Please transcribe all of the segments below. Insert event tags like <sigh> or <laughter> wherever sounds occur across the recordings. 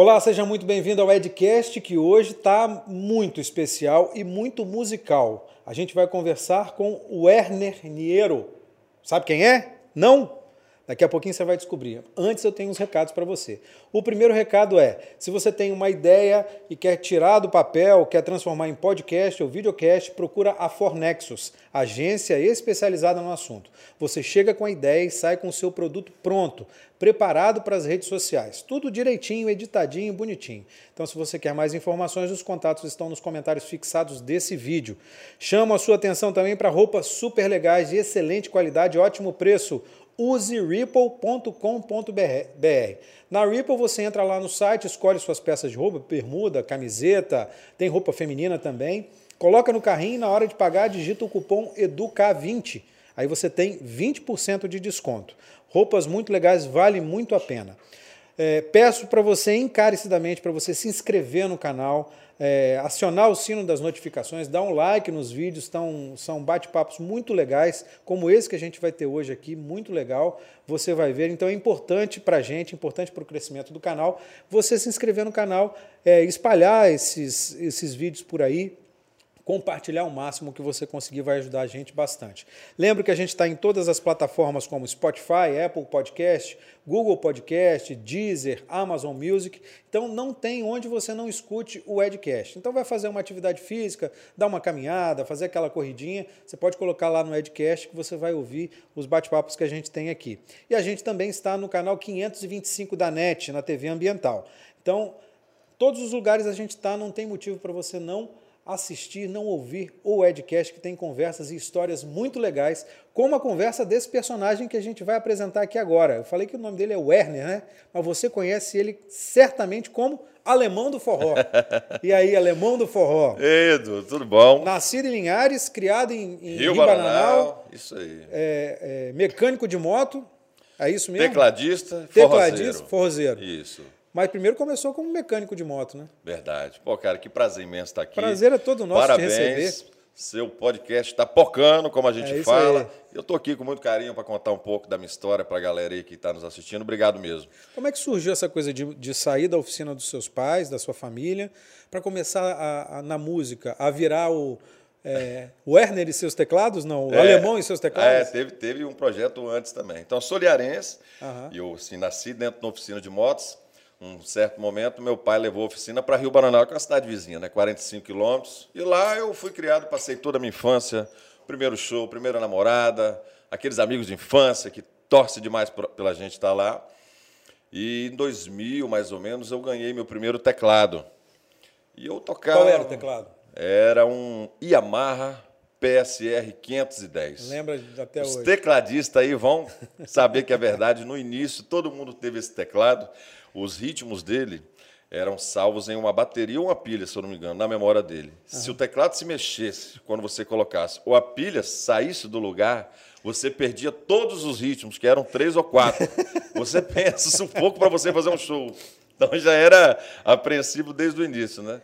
Olá, seja muito bem-vindo ao Edcast, que hoje está muito especial e muito musical. A gente vai conversar com o Werner Niero. Sabe quem é? Não? Daqui a pouquinho você vai descobrir. Antes eu tenho uns recados para você. O primeiro recado é: se você tem uma ideia e quer tirar do papel, quer transformar em podcast ou videocast, procura a Fornexus, agência especializada no assunto. Você chega com a ideia e sai com o seu produto pronto, preparado para as redes sociais. Tudo direitinho, editadinho, bonitinho. Então, se você quer mais informações, os contatos estão nos comentários fixados desse vídeo. Chamo a sua atenção também para roupas super legais de excelente qualidade, ótimo preço use ripple.com.br. Na Ripple você entra lá no site, escolhe suas peças de roupa, bermuda, camiseta, tem roupa feminina também. Coloca no carrinho e na hora de pagar digita o cupom EDUCA20. Aí você tem 20% de desconto. Roupas muito legais, vale muito a pena. É, peço para você encarecidamente para você se inscrever no canal, é, acionar o sino das notificações, dar um like nos vídeos, tão, são bate-papos muito legais, como esse que a gente vai ter hoje aqui, muito legal, você vai ver. Então é importante para a gente, importante para o crescimento do canal, você se inscrever no canal, é, espalhar esses, esses vídeos por aí, compartilhar o máximo que você conseguir vai ajudar a gente bastante. Lembro que a gente está em todas as plataformas como Spotify, Apple Podcast, Google Podcast, Deezer, Amazon Music. Então não tem onde você não escute o Edcast. Então vai fazer uma atividade física, dar uma caminhada, fazer aquela corridinha, você pode colocar lá no Edcast que você vai ouvir os bate-papos que a gente tem aqui. E a gente também está no canal 525 da NET, na TV Ambiental. Então, todos os lugares a gente está, não tem motivo para você não assistir, não ouvir o Edcast, que tem conversas e histórias muito legais, como a conversa desse personagem que a gente vai apresentar aqui agora. Eu falei que o nome dele é Werner, né? Mas você conhece ele certamente como Alemão do Forró. <laughs> E aí, Alemão do Forró? Edu, tudo bom? Nascido em Linhares, criado em, em Rio Bananal, isso aí. É, é, mecânico de moto, é isso mesmo? Tecladista, Tecladista, forrozeiro. Isso. Mas primeiro começou como mecânico de moto, né? Verdade. Pô, cara, que prazer imenso estar aqui. Prazer é todo nosso Parabéns. te receber. Seu podcast está pocando, como a gente É fala. aí. Eu estou aqui com muito carinho para contar um pouco da minha história para a galera aí que está nos assistindo. Obrigado mesmo. Como é que surgiu essa coisa de, de sair da oficina dos seus pais, da sua família, para começar a- a- na música, a virar o é, Werner e seus teclados? Não, o É, Alemão e seus É, teclados? teve, teve um projeto antes também. Então, eu sou liarense, e eu assim, nasci dentro de uma oficina de motos. Um certo momento, meu pai levou a oficina para Rio Bananal, que é uma cidade vizinha, né? 45 quilômetros. E lá eu fui criado, passei toda a minha infância. Primeiro show, primeira namorada, aqueles amigos de infância que torcem demais pela gente estar lá. E em 2000, mais ou menos, eu ganhei meu primeiro teclado. E eu tocava... Qual era o teclado? Era um Yamaha PSR 510. Lembra até Os hoje? tecladistas aí vão saber que é verdade. No início, todo mundo teve esse teclado. Os ritmos dele eram salvos em uma bateria ou uma pilha, se eu não me engano, na memória dele. Se o teclado se mexesse quando você colocasse, ou a pilha saísse do lugar, você perdia todos os ritmos, que eram três ou quatro. Você <laughs> pensa, um pouco para você fazer um show. Então já era apreensivo desde o início, né?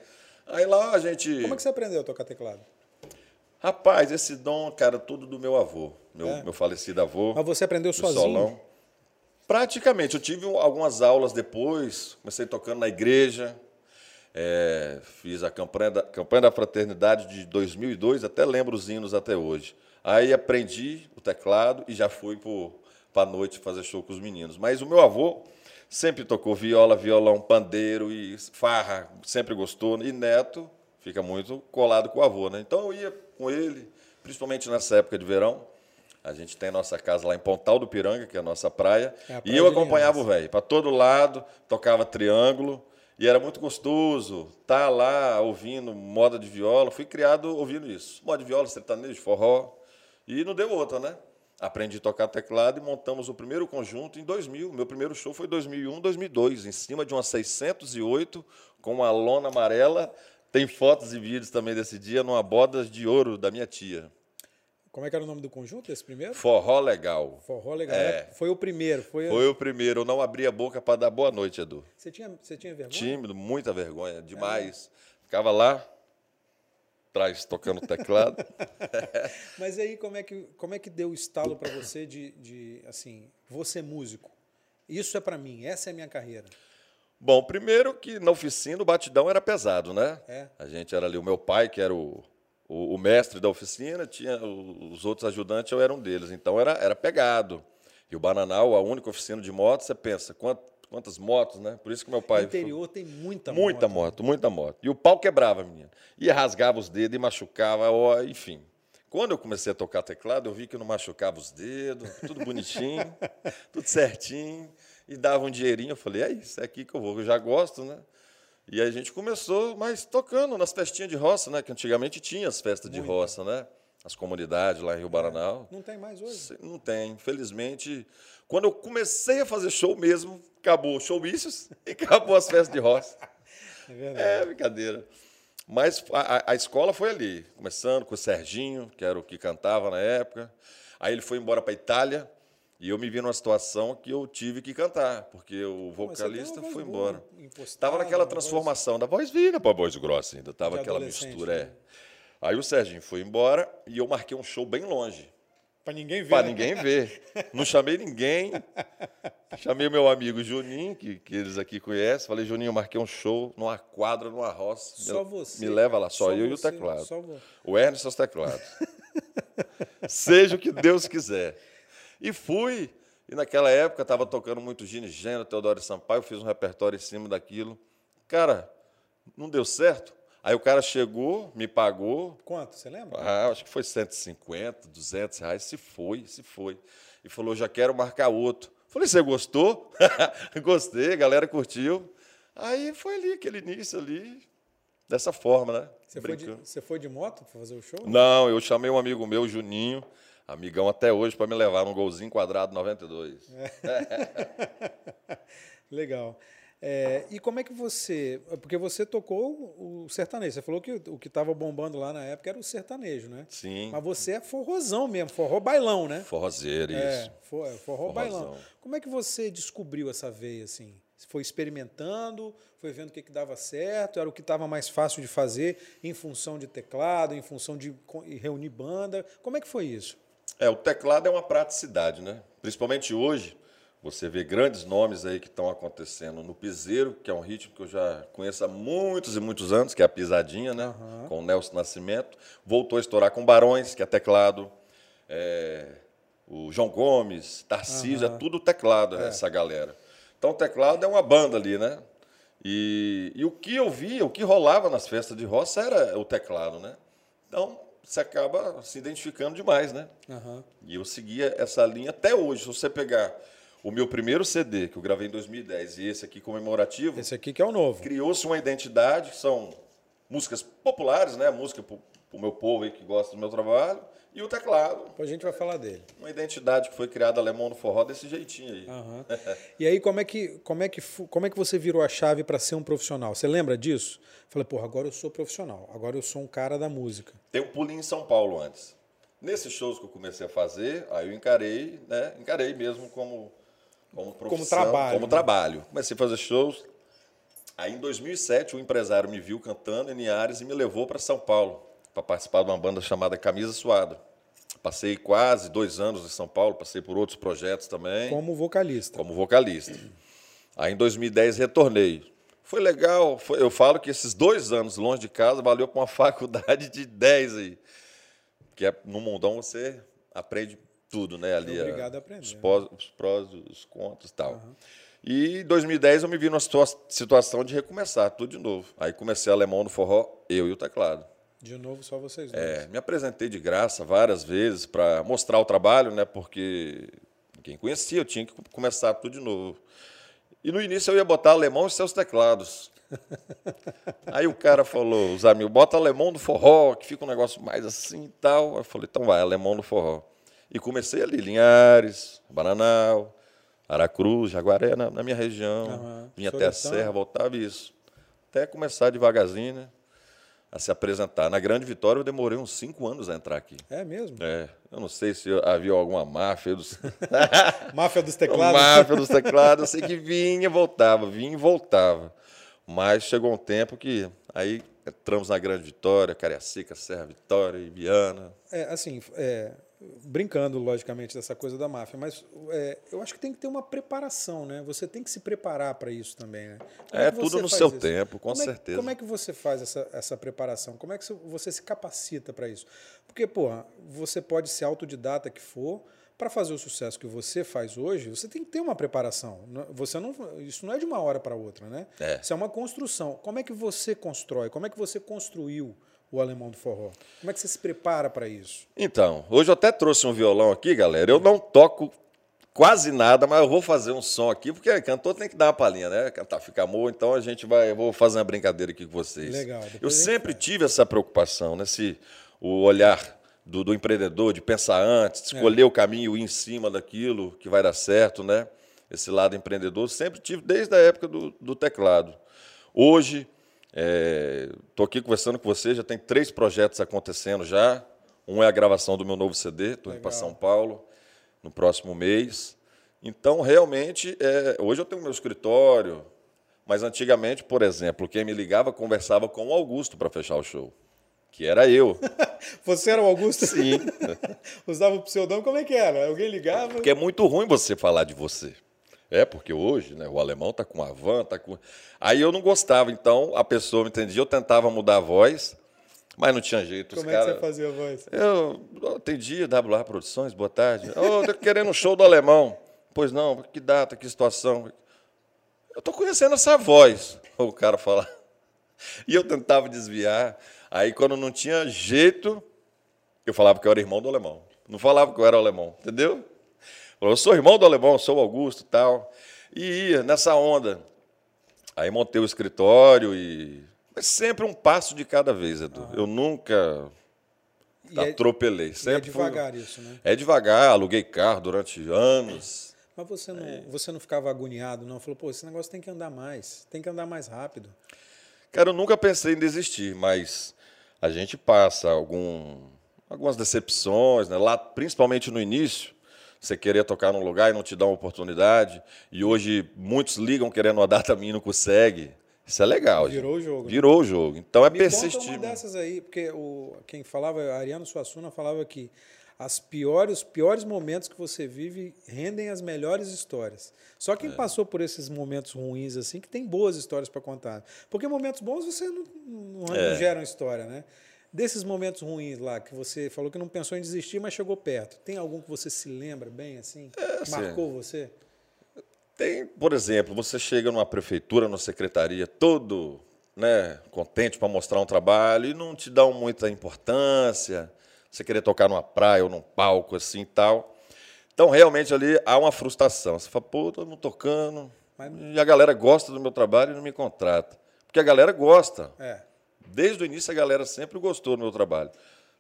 Aí lá a gente. Como é que você aprendeu a tocar teclado? Rapaz, esse dom, cara, tudo do meu avô, meu, É. meu falecido avô. Mas você aprendeu sozinho? Solão. Praticamente, eu tive um- algumas aulas depois, comecei tocando na igreja, é, fiz a campanha da, campanha da fraternidade de 2002, até lembro os hinos até hoje. Aí aprendi o teclado e já fui para a noite fazer show com os meninos. Mas o meu avô sempre tocou viola, violão, pandeiro e farra, sempre gostou. E neto fica muito colado com o avô, né? Então eu ia com ele, principalmente nessa época de verão. A gente tem nossa casa lá em Pontal do Piranga, que é a nossa praia. É a e praia eu de acompanhava o velho. Para todo lado, tocava triângulo. E era muito gostoso estar lá ouvindo moda de viola. Fui criado ouvindo isso. Moda de viola, sertanejo, forró. E não deu outra, né? Aprendi a tocar teclado e montamos o primeiro conjunto em 2000. Meu primeiro show foi em 2001, 2002, em cima de uma 608 com uma lona amarela. Tem fotos e vídeos também desse dia numa boda de ouro da minha tia. Como é que era o nome do conjunto, esse primeiro? Forró legal. Forró Legal. É. Foi o primeiro. Foi, Foi o primeiro. Eu não abri a boca para dar boa noite, Edu. Você, tinha, você tinha vergonha? Tímido, muita vergonha, demais. Ficava lá, atrás, tocando teclado. <laughs> Mas aí como é que, como é que deu o estalo para você de, de, assim, vou ser músico? Isso é para mim, essa é a minha carreira. Bom, primeiro que na oficina o batidão era pesado, né? É. A gente era ali, o meu pai, que era o, o, o mestre da oficina, tinha os outros ajudantes, eu era um deles. Então era, era pegado. E o Bananal, a única oficina de moto, você pensa, quant- quantas motos, né? Por isso que meu pai. No interior tem muita Muita moto. moto, muita moto. E o pau quebrava, menino. E rasgava os dedos e machucava, ó, enfim. Quando eu comecei a tocar teclado, eu vi que não machucava os dedos, tudo bonitinho, <laughs> tudo certinho, e dava um dinheirinho. Eu falei, é isso, é aqui que eu vou, eu já gosto, né? E aí a gente começou, mas tocando nas festinhas de roça, né? Que antigamente tinha as festas de roça, né? As comunidades lá em Rio Baranal. Não tem mais hoje. Não tem, infelizmente. Quando eu comecei a fazer show mesmo, acabou o showmícios <laughs> e acabou as festas de roça. <laughs> É verdade. É brincadeira. Mas a, a- a escola foi ali, começando com o Serginho, que era o que cantava na época. Aí ele foi embora para a Itália e eu me vi numa situação que eu tive que cantar, porque o você vocalista foi embora. Estava naquela uma voz- transformação da voz fina para voz grossa ainda, estava aquela mistura. É. né? Aí o Serginho foi embora e eu marquei um show bem longe. Pra ninguém ver. Para né? ninguém ver. Não chamei ninguém. <laughs> Chamei o meu amigo Juninho, que, que eles aqui conhecem. Falei, Juninho, eu marquei um show numa quadra, numa roça. Só me, você. Me leva lá, só, Só eu e o você, teclado. só O Ernest e os teclados. <laughs> Seja o que Deus quiser. E fui. E naquela época estava tocando muito Gini Gênero, Teodoro Sampaio. Fiz um repertório em cima daquilo. Cara, não deu certo. Aí o cara chegou, me pagou, Quanto? Você lembra? ah, acho que foi 150, 200 reais. Se foi, se foi. E falou, já quero marcar outro. Falei, você gostou? <laughs> Gostei, a galera curtiu. Aí foi ali, aquele início ali, dessa forma, né? Você foi, de, você foi de moto pra fazer o show? Não, eu chamei um amigo meu, Juninho, amigão até hoje, para me levar num golzinho quadrado 92. <laughs> Legal. É, e como é que você. Porque você tocou o sertanejo. Você falou que o que estava bombando lá na época era o sertanejo, né? Sim, Mas você é forrozão mesmo, forró bailão, né? forrozeiro, É, isso. for- é, forró Forrozão. bailão. Como é que você descobriu essa veia assim? Foi experimentando, foi vendo o que, que dava certo, era o que estava mais fácil de fazer em função de teclado, em função de reunir banda. Como é que foi isso? É, o teclado é uma praticidade, né? Principalmente hoje, você vê grandes nomes aí que estão acontecendo no piseiro, que é um ritmo que eu já conheço há muitos e muitos anos, que é a pisadinha, né? Com o Nelson Nascimento. Voltou a estourar com Barões, que é teclado. É, o João Gomes, Tarcísio, é tudo teclado, essa galera. Então o teclado é uma banda ali, né? E, e o que eu via, o que rolava nas festas de roça era o teclado, né? Então você acaba se identificando demais, né? Aham. E eu seguia essa linha até hoje. Se você pegar o meu primeiro CD, que eu gravei em 2010, e esse aqui comemorativo, Esse aqui que é o novo. criou-se uma identidade, que são músicas populares, né? Música para o meu povo aí que gosta do meu trabalho, e o teclado. Depois a gente vai falar dele. Uma identidade que foi criada alemão no forró desse jeitinho aí. Aham. E aí, como é que, como é que, como é que você virou a chave para ser um profissional? Você lembra disso? Falei, porra, agora eu sou profissional, agora eu sou um cara da música. Tem um pulinho em São Paulo antes. Nesses shows que eu comecei a fazer, aí eu encarei, né? Encarei mesmo como como profissão, trabalho, como né? trabalho. Comecei a fazer shows. Aí em 2007 o empresário me viu cantando em Niares e me levou para São Paulo para participar de uma banda chamada Camisa Suada. Passei quase dois anos em São Paulo, passei por outros projetos também Como vocalista. como vocalista. Aí em 2010 retornei. Foi legal, foi- eu falo que esses dois anos longe de casa valeu para uma <laughs> faculdade de 10 aí. Que é, no mundão você aprende tudo, né? Ali, obrigado a- a aprender, Os, pós, os prós, os contras e tal. E em 2010 eu me vi numa situa- situação de recomeçar tudo de novo. Aí comecei alemão no forró, eu e o teclado. De novo, só vocês dois. É, me apresentei de graça várias vezes para mostrar o trabalho, né? Porque quem conhecia, eu tinha que começar tudo de novo. E no início eu ia botar alemão e seus teclados. <laughs> Aí o cara falou, os amigos, bota alemão no forró, que fica um negócio mais assim e tal. Eu falei, então vai, alemão no forró. E comecei ali, Linhares, Bananal, Aracruz, Jaguaré, na, na minha região. Aham. Vinha até a. Serra, voltava isso. Até começar devagarzinho, né? A se apresentar. Na Grande Vitória eu demorei uns cinco anos a entrar aqui. É mesmo? É, eu não sei se havia alguma máfia dos, <laughs> Máfia dos teclados. máfia dos teclados. Eu sei que vinha e voltava, vinha e voltava. Mas chegou um tempo que aí entramos na Grande Vitória, Cariacica, Serra Vitória, Ibiana. É, assim, é, brincando, logicamente, dessa coisa da máfia, mas é, eu acho que tem que ter uma preparação, né? Você tem que se preparar para isso também, né? é, tudo no seu isso? tempo, com como certeza. É, como é que você faz essa, essa preparação? Como é que você se capacita para isso? Porque, porra, você pode ser autodidata que for, para fazer o sucesso que você faz hoje, você tem que ter uma preparação. Você não, isso não é de uma hora para outra, né? É. Isso é uma construção. Como é que você constrói? Como é que você construiu o Alemão do Forró? Como é que você se prepara para isso? Então, hoje eu até trouxe um violão aqui, galera. Eu não toco quase nada, mas eu vou fazer um som aqui, porque cantor tem que dar uma palhinha, né? Cantar fica amor, então a gente vai, eu vou fazer uma brincadeira aqui com vocês. Legal. Eu sempre tive essa preocupação, né? Se o olhar do, do empreendedor, de pensar antes, de é. escolher é. o caminho, ir em cima daquilo que vai dar certo, né? Esse lado empreendedor, sempre tive desde a época do, do teclado. Hoje, estou é, aqui conversando com você, já tem três projetos acontecendo já. Um é a gravação do meu novo CD, estou indo para São Paulo no próximo mês. Então, realmente, é, hoje eu tenho meu escritório, mas antigamente, por exemplo, quem me ligava conversava com o Augusto para fechar o show que era eu. <laughs> você era o Augusto? Sim. <laughs> Usava o pseudônimo, como é que era? Alguém ligava? Porque é muito ruim você falar de você. É, porque hoje, né, o alemão tá com a van, tá com. Aí eu não gostava, então a pessoa me entendia, eu tentava mudar a voz, mas não tinha jeito. Como é cara... que você fazia a voz? Eu atendia, WA Produções, boa tarde. Ô, oh, tô querendo um show do alemão. Pois não, que data, que situação. Eu tô conhecendo essa voz, o cara fala. E eu tentava desviar. Aí, quando não tinha jeito, eu falava que eu era irmão do alemão. Não falava que eu era alemão, entendeu? Eu sou irmão do alemão, sou Augusto e tal. E ia nessa onda. Aí montei o escritório e. Mas sempre um passo de cada vez, Edu. Eu nunca é atropelei. É, sempre é devagar fui... isso, né? É devagar, aluguei carro durante anos. Mas você não, é. você não ficava agoniado, não? Falou, pô, esse negócio tem que andar mais, tem que andar mais rápido. Cara, eu nunca pensei em desistir, mas a gente passa algum, algumas decepções, né? lá, principalmente no início, você querer tocar num lugar e não te dá uma oportunidade, e hoje muitos ligam querendo uma <laughs> data minha e não consegue. Isso é legal. Virou gente. o jogo. Né? Virou o jogo. Então é Me persistir. Conta uma dessas aí, porque o, quem falava, Ariano Suassuna falava que as piores, os piores momentos que você vive rendem as melhores histórias. Só quem é. passou por esses momentos ruins assim que tem boas histórias para contar. Porque momentos bons você não, não, é. não geram história, né? Desses momentos ruins lá que você falou que não pensou em desistir, mas chegou perto. Tem algum que você se lembra bem assim? É, assim marcou você? Tem, por exemplo, você chega numa prefeitura, numa secretaria, todo né, contente para mostrar um trabalho e não te dão muita importância você querer tocar numa praia ou num palco assim e tal. Então, realmente, ali há uma frustração. Você fala, pô, todo mundo tocando, Mas... e a galera gosta do meu trabalho e não me contrata. Porque a galera gosta. É. Desde o início, a galera sempre gostou do meu trabalho.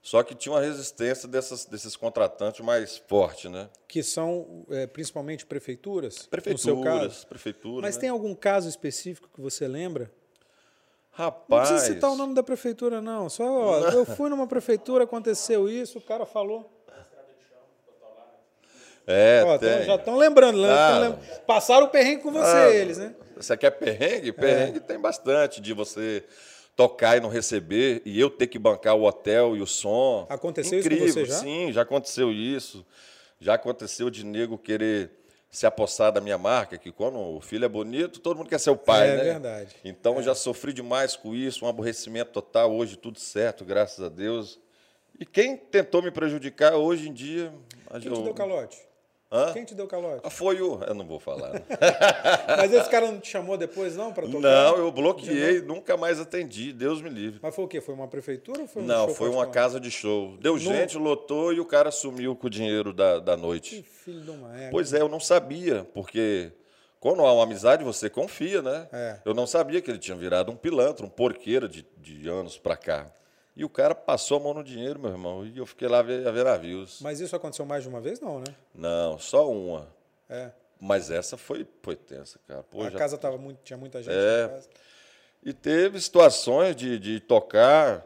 Só que tinha uma resistência dessas, desses contratantes mais forte, né? Que são é, principalmente prefeituras? Prefeituras, prefeituras. Mas né? tem algum caso específico que você lembra? Rapaz. Não precisa citar o nome da prefeitura, não. Só, ó, eu <laughs> fui numa prefeitura, aconteceu isso, o cara falou. É, ó, tem. já estão lembrando, ah, passaram o perrengue com você, ah, eles, né? Você quer perrengue? Perrengue é. tem bastante, de você tocar e não receber, e eu ter que bancar o hotel e o som. Aconteceu Incrível, isso com você já? Sim, já aconteceu isso. Já aconteceu de nego querer se apossar da minha marca, que quando o filho é bonito, todo mundo quer ser o pai, é, né? É verdade. Então é. eu já sofri demais com isso, um aborrecimento total, hoje tudo certo, graças a Deus. E quem tentou me prejudicar hoje em dia. Quem eu... te deu calote? Hã? Quem te deu calote? Ah, foi o. Eu não vou falar. Né? <laughs> Mas esse cara não te chamou depois, não, para tocar? Não, eu bloqueei, nunca mais atendi, Deus me livre. Mas foi o quê? Foi uma prefeitura ou foi um Não, foi uma casa de show. Deu gente, lotou e o cara sumiu com o dinheiro da, da noite. Que filho de uma égua. Pois é, eu não sabia, porque quando há uma amizade, você confia, né? É. Eu não sabia que ele tinha virado um pilantra, um porqueiro de, de anos para cá. E o cara passou a mão no dinheiro, meu irmão, e eu fiquei lá a ver, a ver navios. Mas isso aconteceu mais de uma vez, não, né? Não, só uma. É. Mas essa foi, foi tensa, cara. Pô, a já... casa tava muito, tinha muita gente é. na casa. E teve situações de, de tocar,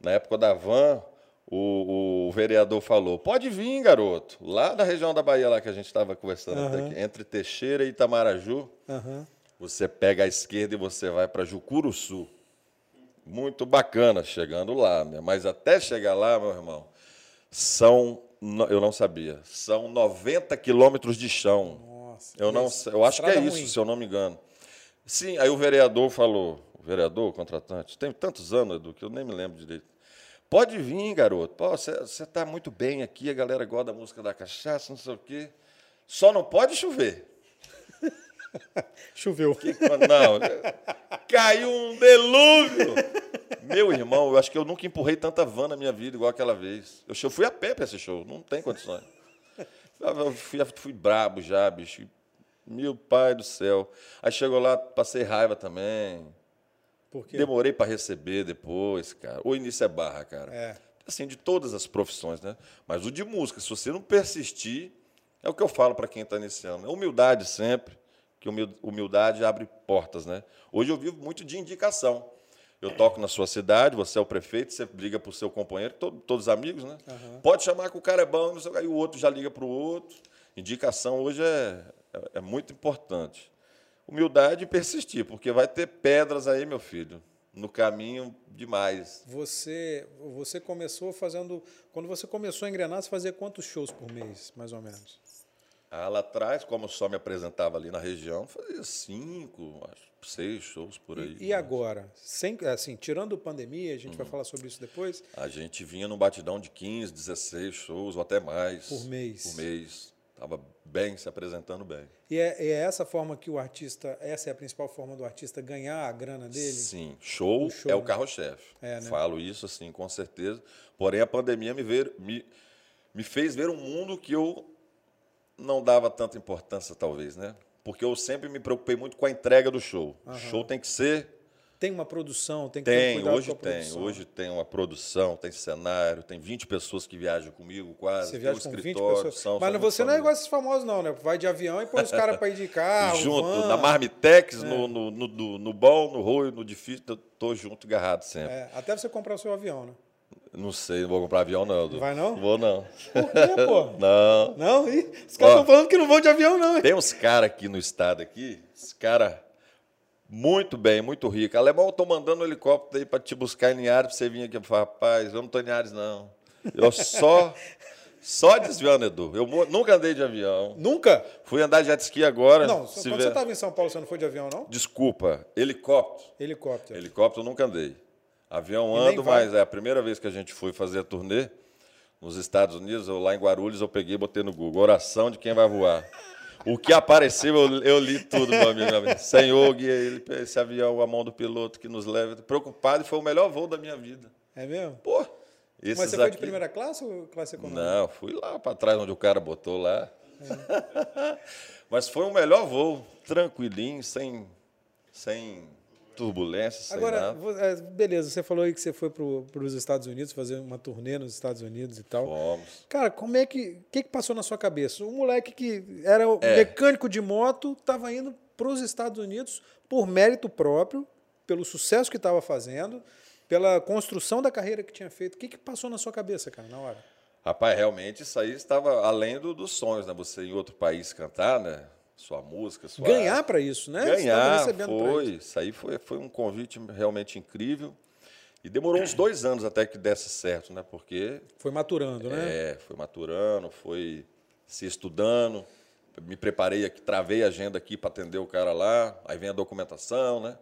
na época da van, o, o, vereador falou: pode vir, garoto. Lá da região da Bahia, lá que a gente estava conversando, uhum. aqui, entre Teixeira e Itamaraju, uhum. você pega a esquerda e você vai para Jucuruçu muito bacana chegando lá, né? mas até chegar lá, meu irmão, são eu não sabia. São 90 quilômetros de chão. Nossa. Eu não eu acho que é isso, ruim. se eu não me engano. Sim, aí o vereador falou, o vereador, o contratante, tem tantos anos, Edu, que eu nem me lembro direito. Pode vir, garoto. Você está muito bem aqui, a galera gosta da música da cachaça, não sei o quê. Só não pode chover. <laughs> Choveu. Que Não, caiu um delúvio. Meu irmão, eu acho que eu nunca empurrei tanta van na minha vida igual aquela vez. Eu fui a pé para esse show, não tem condições. Eu fui, fui brabo já, bicho. Meu pai do céu. Aí chegou lá, passei raiva também. Por quê? Demorei para receber depois, cara. O início é barra, cara. É. Assim, de todas as profissões, né? Mas o de música, se você não persistir, é o que eu falo para quem está iniciando. né? Humildade sempre, que humil- humildade abre portas, né? Hoje eu vivo muito de indicação. Eu toco na sua cidade, você é o prefeito, você liga para o seu companheiro, todo- todos amigos, né? Pode chamar que o cara é bom, não sei e o outro já liga para o outro. Indicação hoje é, é- é muito importante. Humildade e persistir, porque vai ter pedras aí, meu filho, no caminho demais. Você, você começou fazendo. Quando você começou a engrenar, você fazia quantos shows por mês, mais ou menos? Ah, lá atrás, como só me apresentava ali na região, fazia cinco, acho, seis shows por aí. E, e agora? Sem, assim, tirando pandemia, a gente vai falar sobre isso depois. A gente vinha num batidão de 15, 16 shows ou até mais. Por mês. Por mês. Estava bem, se apresentando bem. E é, é essa forma que o artista, essa é a principal forma do artista ganhar a grana dele? Sim, show, O show, é o né? carro-chefe. É, né? Falo isso assim, com certeza. Porém, a pandemia me, ver, me, me fez ver um mundo que eu não dava tanta importância, talvez, né? Porque eu sempre me preocupei muito com a entrega do show. O show tem que ser Tem uma produção, tem que ter um Tem, hoje tem. produção. Hoje tem uma produção, tem cenário, tem 20 pessoas que viajam comigo quase. Você tem viaja um com 20 escritório, pessoas. são- Mas são você não é igual esses famosos, não, né? Vai de avião e põe os caras para ir de carro. junto, van. na Marmitex, no, no, no, no, no bom, no ruim, no difícil, eu tô junto, agarrado sempre. É, até você comprar o seu avião, né? Não sei, não vou comprar avião, não. Vai não? Vou, não. Por quê, pô? <laughs> Não. Não? Ih, os caras estão falando que não vão de avião, não. hein? Tem uns caras aqui no estado aqui, os caras muito bem, muito rico. Alemão, eu tô mandando um helicóptero aí para te buscar em Linhares, para você vir aqui. Eu falo, rapaz, eu não tô em Linhares, não. Eu só, <laughs> só desviando, Edu. Eu nunca andei de avião. Nunca? Fui andar de jet ski agora. Não, quando ver- você estava em São Paulo, você não foi de avião, não? Desculpa, helicóptero. Helicóptero. Helicóptero eu nunca andei. Avião ando, mas é a primeira vez que a gente foi fazer a turnê nos Estados Unidos, eu lá em Guarulhos, eu peguei e botei no Google, oração de quem vai voar. O que apareceu, eu, eu li tudo, meu amigo. meu amigo. Senhor, guia ele, esse avião, a mão do piloto que nos leva. Preocupado, e foi o melhor voo da minha vida. É mesmo? Pô, esses Mas você foi de primeira classe ou classe econômica? Não, fui lá para trás onde o cara botou lá. É. <laughs> Mas foi o melhor voo, tranquilinho, sem, sem turbulência, Agora, nada. é, beleza, você falou aí que você foi para os Estados Unidos fazer uma turnê nos Estados Unidos e tal. Fomos. Cara, como é que. O que, que passou na sua cabeça? Um moleque que era É. mecânico de moto estava indo para os Estados Unidos por mérito próprio, pelo sucesso que estava fazendo, pela construção da carreira que tinha feito. O que, que passou na sua cabeça, cara, na hora? Rapaz, realmente isso aí estava além do- dos sonhos, né? Você em outro país cantar, né? Sua música, sua Ganhar para isso, né? Você Ganhar, foi. isso. Isso aí foi, foi um convite realmente incrível. E demorou uns dois anos até que desse certo, né? Porque Foi maturando, né? é, foi maturando, foi se estudando. Me preparei aqui, travei a agenda aqui para atender o cara lá. Aí vem a documentação, né?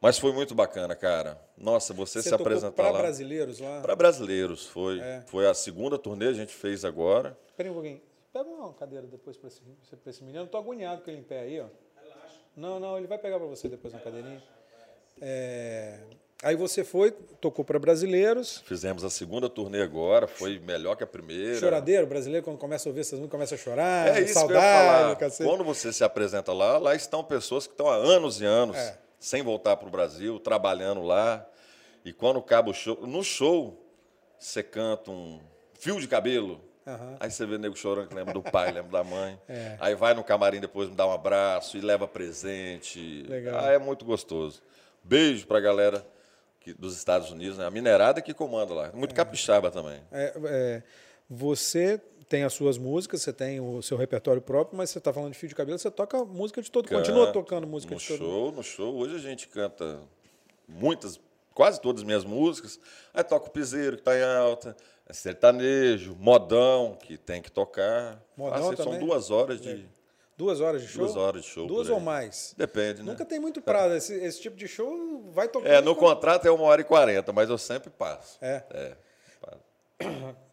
Mas foi muito bacana, cara. Nossa, você, se apresentar para lá. brasileiros lá. Para brasileiros, foi. É. Foi a segunda turnê, a gente fez agora. Espera um pouquinho. Pega uma cadeira depois para esse, pra esse menino. Eu tô agoniado com ele em pé aí, ó. Não, não, ele vai pegar para você depois na cadeirinha. É, Aí você foi, tocou para brasileiros. Fizemos a segunda turnê agora, foi melhor que a primeira. Choradeiro, brasileiro, quando começa a ouvir essas músicas, começa a chorar, É isso que eu ia saudade, falar. cacete. Quando você se apresenta lá, lá estão pessoas que estão há anos e anos É. sem voltar para o Brasil, trabalhando lá. E quando acaba o show, no show, você canta um fio de cabelo. Aham. Aí você vê o nego chorando, que lembra do pai, lembra da mãe. <laughs> É. Aí vai no camarim depois me dá um abraço e leva presente. Legal. Ah, é muito gostoso. Beijo pra galera que- dos Estados Unidos, né? A minerada que comanda lá. Muito capixaba também. É, é, você tem as suas músicas, você tem o seu repertório próprio, mas você está falando de fio de cabelo, você toca música de todo, continua Canto. tocando música de todo show, no show. Hoje a gente canta muitas, quase todas as minhas músicas. Aí toca o piseiro que está em alta, É sertanejo, modão, que tem que tocar. Modão Assim, são também? duas horas de. Duas horas de show? Duas horas de show. Duas ou mais? Depende, né? Nunca tem muito prazo. Esse, esse tipo de show vai tocar. É, no contrato é uma hora e quarenta, mas eu sempre passo. É. É.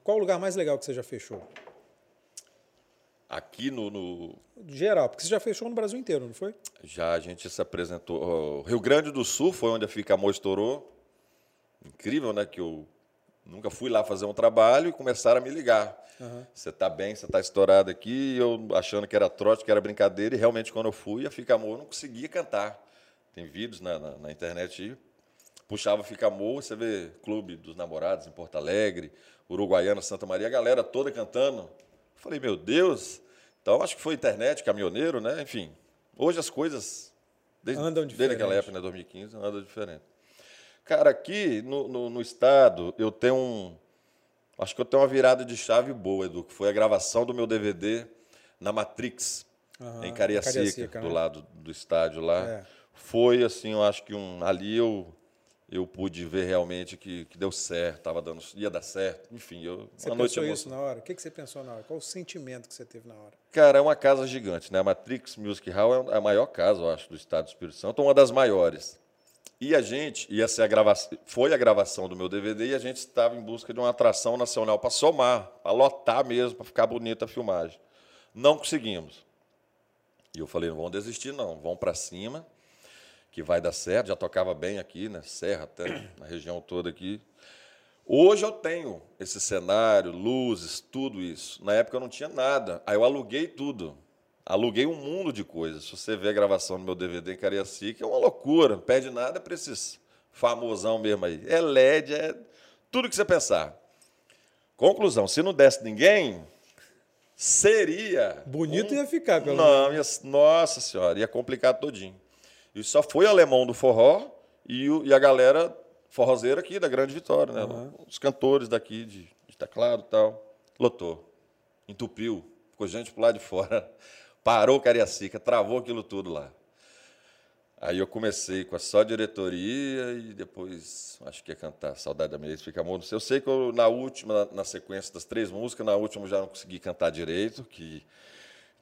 Qual o lugar mais legal que você já fechou? Aqui no, no- Geral, porque você já fechou no Brasil inteiro, não foi? Já a gente se apresentou. Rio Grande do Sul foi onde a Fica Amor estourou. Incrível, né? Que eu nunca fui lá fazer um trabalho e começaram a me ligar. Você tá bem, você tá estourado aqui. E eu achando que era trote, que era brincadeira. E realmente, quando eu fui, a Fica Amor eu não conseguia cantar. Tem vídeos na, na, na internet aí. Puxava Fica Amor, você vê Clube dos Namorados em Porto Alegre, Uruguaiana, Santa Maria, a galera toda cantando. Eu falei, meu Deus. Então, acho que foi internet, caminhoneiro, né? Enfim, hoje as coisas, desde, Andam desde aquela diferente. época, né, 2015, andam diferente. Cara, aqui no, no, no estado, eu tenho um. Acho que eu tenho uma virada de chave boa, Edu, que foi a gravação do meu DVD na Matrix, Aham, em Cariacica, Cariacica, do né? lado do estádio lá. É. Foi assim, eu acho que um. Ali eu. Eu pude ver realmente que, que deu certo, tava dando, ia dar certo. Enfim, eu, Você uma noite pensou isso na hora? O que que você pensou na hora? Qual o sentimento que você teve na hora? Cara, é uma casa gigante, né? A Matrix Music Hall é a maior casa, eu acho, do estado do Espírito Santo, uma das maiores. E a gente ia ser a gravação, foi a gravação do meu DVD e a gente estava em busca de uma atração nacional para somar, para lotar mesmo, para ficar bonita a filmagem. Não conseguimos. E eu falei, não vão desistir não, vão para cima, que vai dar certo. Já tocava bem aqui, né? Serra até, <coughs> na região toda aqui. Hoje eu tenho esse cenário, luzes, tudo isso. Na época eu não tinha nada. Aí eu aluguei tudo. Aluguei um mundo de coisas. Se você ver a gravação do meu DVD em Cariacica, é uma loucura. Não pede nada para esses famosão mesmo aí. É LED, é tudo que você pensar. Conclusão, se não desse ninguém, seria... Bonito um- ia ficar, pelo Não, ia- nossa senhora, ia complicar todinho. E só foi alemão do forró e, o- e a galera forrozeira aqui da Grande Vitória, né? Os cantores daqui de, de teclado e tal. Lotou. Entupiu. Ficou gente pro lado de fora. Parou Cariacica, travou aquilo tudo lá. Aí eu comecei com a só diretoria e depois acho que ia cantar Saudade da Minha Fica Amor. Eu sei que eu, na última, na, sequência das três músicas, na última eu já não consegui cantar direito, que,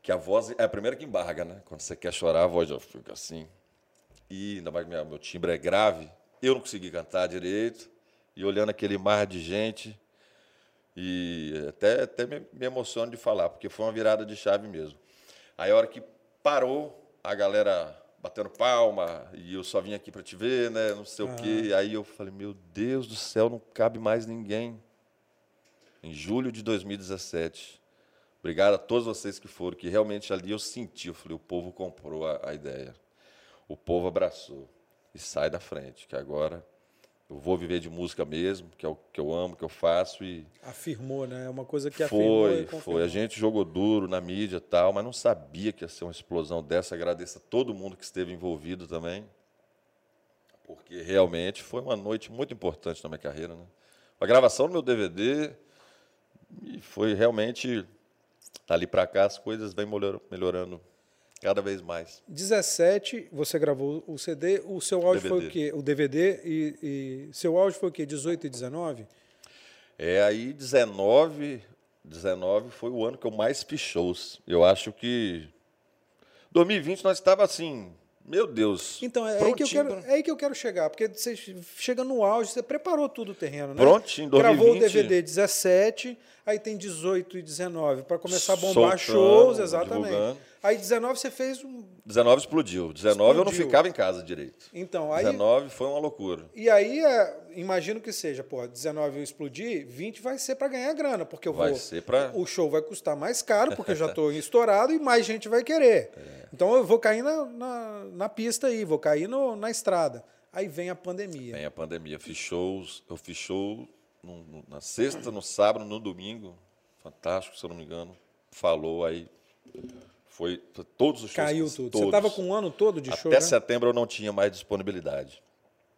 que a voz é a primeira que embarga, né? Quando você quer chorar, a voz já fica assim. E ainda mais que minha- meu timbre é grave, eu não consegui cantar direito. E olhando aquele mar de gente, e até, até me, me emociono de falar, porque foi uma virada de chave mesmo. Aí a hora que parou, a galera batendo palma, e eu só vim aqui para te ver, né? Não sei o quê. Aí eu falei, meu Deus do céu, não cabe mais ninguém. Em julho de 2017. Obrigado a todos vocês que foram, que realmente ali eu senti, eu falei, o povo comprou a, a ideia. O povo abraçou. E sai da frente, que agora eu vou viver de música mesmo, que é o que eu amo, que eu faço e Afirmou, né? É uma coisa que afirmou foi, foi. A gente jogou duro na mídia e tal, mas não sabia que ia ser uma explosão dessa. Agradeço a todo mundo que esteve envolvido também, porque realmente foi uma noite muito importante na minha carreira. Né? A gravação do meu DVD e foi realmente dali para cá as coisas vêm melhor- melhorando cada vez mais. 17, você gravou o CD, o seu áudio foi o DVD. quê? O DVD e, e seu áudio foi o quê? 18 e 19? É aí 19, 19 foi o ano que eu mais fiz shows. Eu acho que 2020 nós estava assim, meu Deus. Então, é aí, que eu quero, é aí que eu quero chegar, porque você chega no auge, você preparou tudo o terreno, né? Prontinho, Gravou o 2020. DVD 17, aí tem 18 e 19, para começar a bombar Soltando, shows, exatamente. divulgando. Aí 19 você fez um. 19 explodiu. 19 eu não Explodiu. ficava em casa direito. Então, aí. 19 foi uma loucura. E aí, é, imagino que seja, pô, 19 eu explodir, 20 vai ser para ganhar grana, porque eu Vai vou. ser pra- O show vai custar mais caro, porque eu já <laughs> estou estourado e mais gente vai querer. É. Então eu vou cair na, na, na pista aí, vou cair no, na estrada. Aí vem a pandemia. Vem a pandemia. Fiz shows, eu fiz show no- na sexta, no sábado, no domingo. Fantástico, se eu não me engano. Falou aí. Foi todos os shows. Caiu tudo. Todos. Você estava com um ano todo de show, Até né? setembro eu não tinha mais disponibilidade.